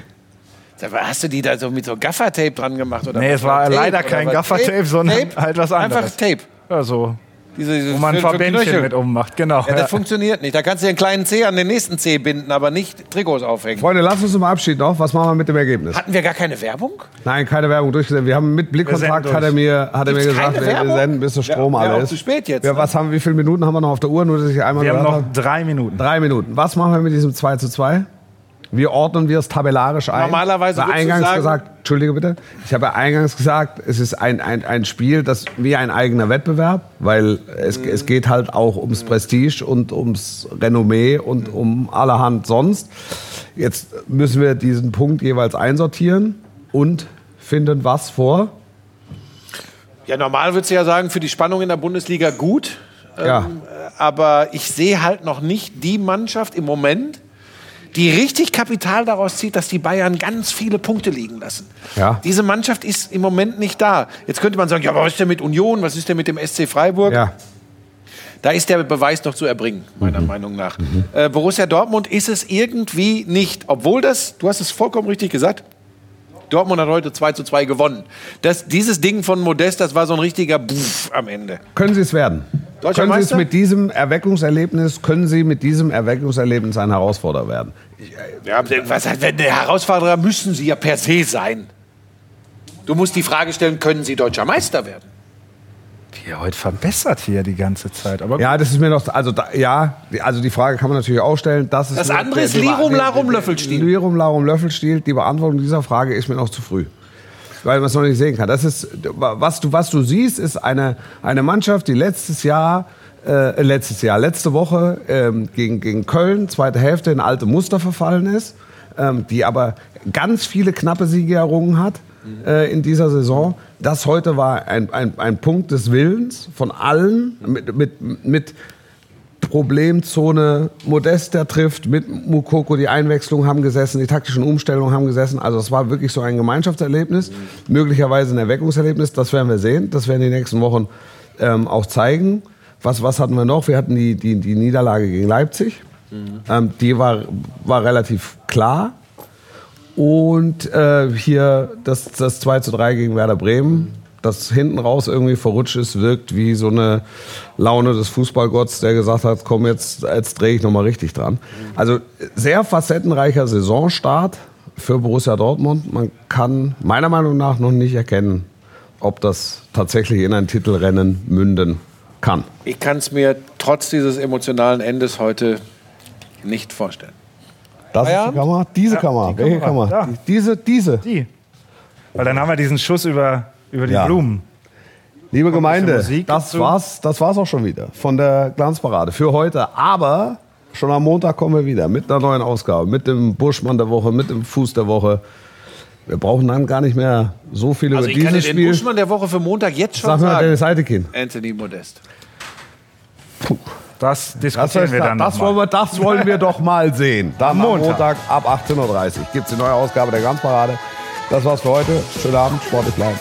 Hast du die da so mit so Gaffertape dran gemacht? Oder
Nee, es war
Tape
leider
oder
kein? Gaffertape, sondern (laughs) halt was anderes.
Einfach Tape.
Ja, so,
Diese, diese
wo man ein
für- für
Verbändchen
Knöchel.
mit ummacht. Genau.
Ja, das funktioniert nicht. Da kannst du den kleinen Zeh an den nächsten Zeh binden, aber nicht Trikots aufhängen.
Freunde, lasst uns zum Abschied noch. Was machen wir mit dem Ergebnis?
Hatten wir gar keine Werbung?
Nein, keine Werbung durchgesetzt. Wir haben mit Blickkontakt, hat er mir, hat er mir gesagt, wir, senden, bis der Strom
Ja,
alle
ja,
ist.
zu spät jetzt,
Ja,
ne?
was haben, wie viele Minuten haben wir noch auf der Uhr? Nur, dass ich einmal
wir haben noch drei Minuten.
Drei Minuten. Was machen wir mit diesem 2 zu 2? Wie ordnen wir es tabellarisch ein?
Normalerweise
Ich habe eingangs
sagen-
gesagt, Entschuldige bitte, ich habe eingangs gesagt, es ist ein, ein, ein Spiel, das wie ein eigener Wettbewerb, weil es,
Mhm.
es geht halt auch ums Prestige und ums Renommee und um allerhand sonst. Jetzt müssen wir diesen Punkt jeweils einsortieren und finden was vor.
Ja, normal würdest du ja sagen, für die Spannung in der Bundesliga gut.
Ja.
Ähm, aber ich sehe halt noch nicht die Mannschaft im Moment, die richtig Kapital daraus zieht, dass die Bayern ganz viele Punkte liegen lassen.
Ja.
Diese Mannschaft ist im Moment nicht da. Jetzt könnte man sagen, ja, aber was ist denn mit Union? Was ist denn mit dem SC Freiburg?
Ja.
Da ist der Beweis noch zu erbringen, meiner Meinung nach. Äh, Borussia Dortmund ist es irgendwie nicht, obwohl das, du hast es vollkommen richtig gesagt, Dortmund hat heute 2 zu 2 gewonnen. Das, dieses Ding von Modest, das war so ein richtiger Buff am Ende.
Können Sie es werden?
Deutscher
können Sie es mit diesem Erweckungserlebnis, können Sie mit diesem Erweckungserlebnis ein Herausforderer werden?
Ja, was, wenn der Herausforderer müssen sie ja per se sein. Du musst die Frage stellen, können sie deutscher Meister werden?
Wie er heute verbessert hier die ganze Zeit. Aber
Ja, das ist mir noch, also da, ja, die- also die Frage kann man natürlich auch stellen. Das, ist
Das andere ist Lirum,
die-
Larum, Löffelstiel.
Lirum, Larum, Löffelstiel. Die Beantwortung dieser Frage ist mir noch zu früh. Weil man es noch nicht sehen kann. Das ist, was du, was du siehst, ist eine, eine Mannschaft, die letztes Jahr äh, letztes Jahr, letzte Woche ähm, gegen, gegen Köln, zweite Hälfte, in alte Muster verfallen ist, ähm, die aber ganz viele knappe Siege errungen hat äh, in dieser Saison. Das heute war ein, ein, ein Punkt des Willens von allen mit, mit, mit Problemzone Modest, der trifft, mit Mukoko, die Einwechslung haben gesessen, die taktischen Umstellungen haben gesessen. Also es war wirklich so ein Gemeinschaftserlebnis, möglicherweise ein Erweckungserlebnis. Das werden wir sehen, das werden die nächsten Wochen ähm, auch zeigen. Was, was hatten wir noch? Wir hatten die, die, die Niederlage gegen Leipzig. Ähm, die war, war relativ klar. Und äh, hier das, das 2 zu 3 gegen Werder Bremen, das hinten raus irgendwie verrutscht ist, wirkt wie so eine Laune des Fußballgotts, der gesagt hat, komm, jetzt, jetzt drehe ich nochmal richtig dran. Also sehr facettenreicher Saisonstart für Borussia Dortmund. Man kann meiner Meinung nach noch nicht erkennen, ob das tatsächlich in ein Titelrennen münden kann.
Ich kann es mir trotz dieses emotionalen Endes heute nicht vorstellen.
Das ist die? Kamera? Diese
Ja,
Kamera.
die
Welche?
Da.
Die- Diese, diese.
Die. Weil dann haben wir diesen Schuss über, über die
Ja.
Blumen.
Liebe Gemeinde, das war's, das war's auch schon wieder von der Glanzparade für heute. Aber schon am Montag kommen wir wieder mit einer neuen Ausgabe, mit dem Buschmann der Woche, mit dem Fuß der Woche. Wir brauchen dann gar nicht mehr so viel
Also
über
ich kann dir
dieses
den
Spiel.
Buschmann der Woche für Montag jetzt schon
Sag mal,
sagen.
Dennis Eitekin.
Anthony Modest.
Das
Das,
diskutieren wir dann
das,
noch
wollen wir, das wollen wir doch mal sehen. (laughs) Dann am
Montag.
Montag, ab 18.30 Uhr gibt es die neue Ausgabe der Glanzparade. Das war's für heute. Schönen Abend, sportlich bleiben.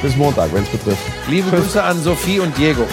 Bis Montag, wenn es betrifft.
Liebe Grüße an Sophie und Diego.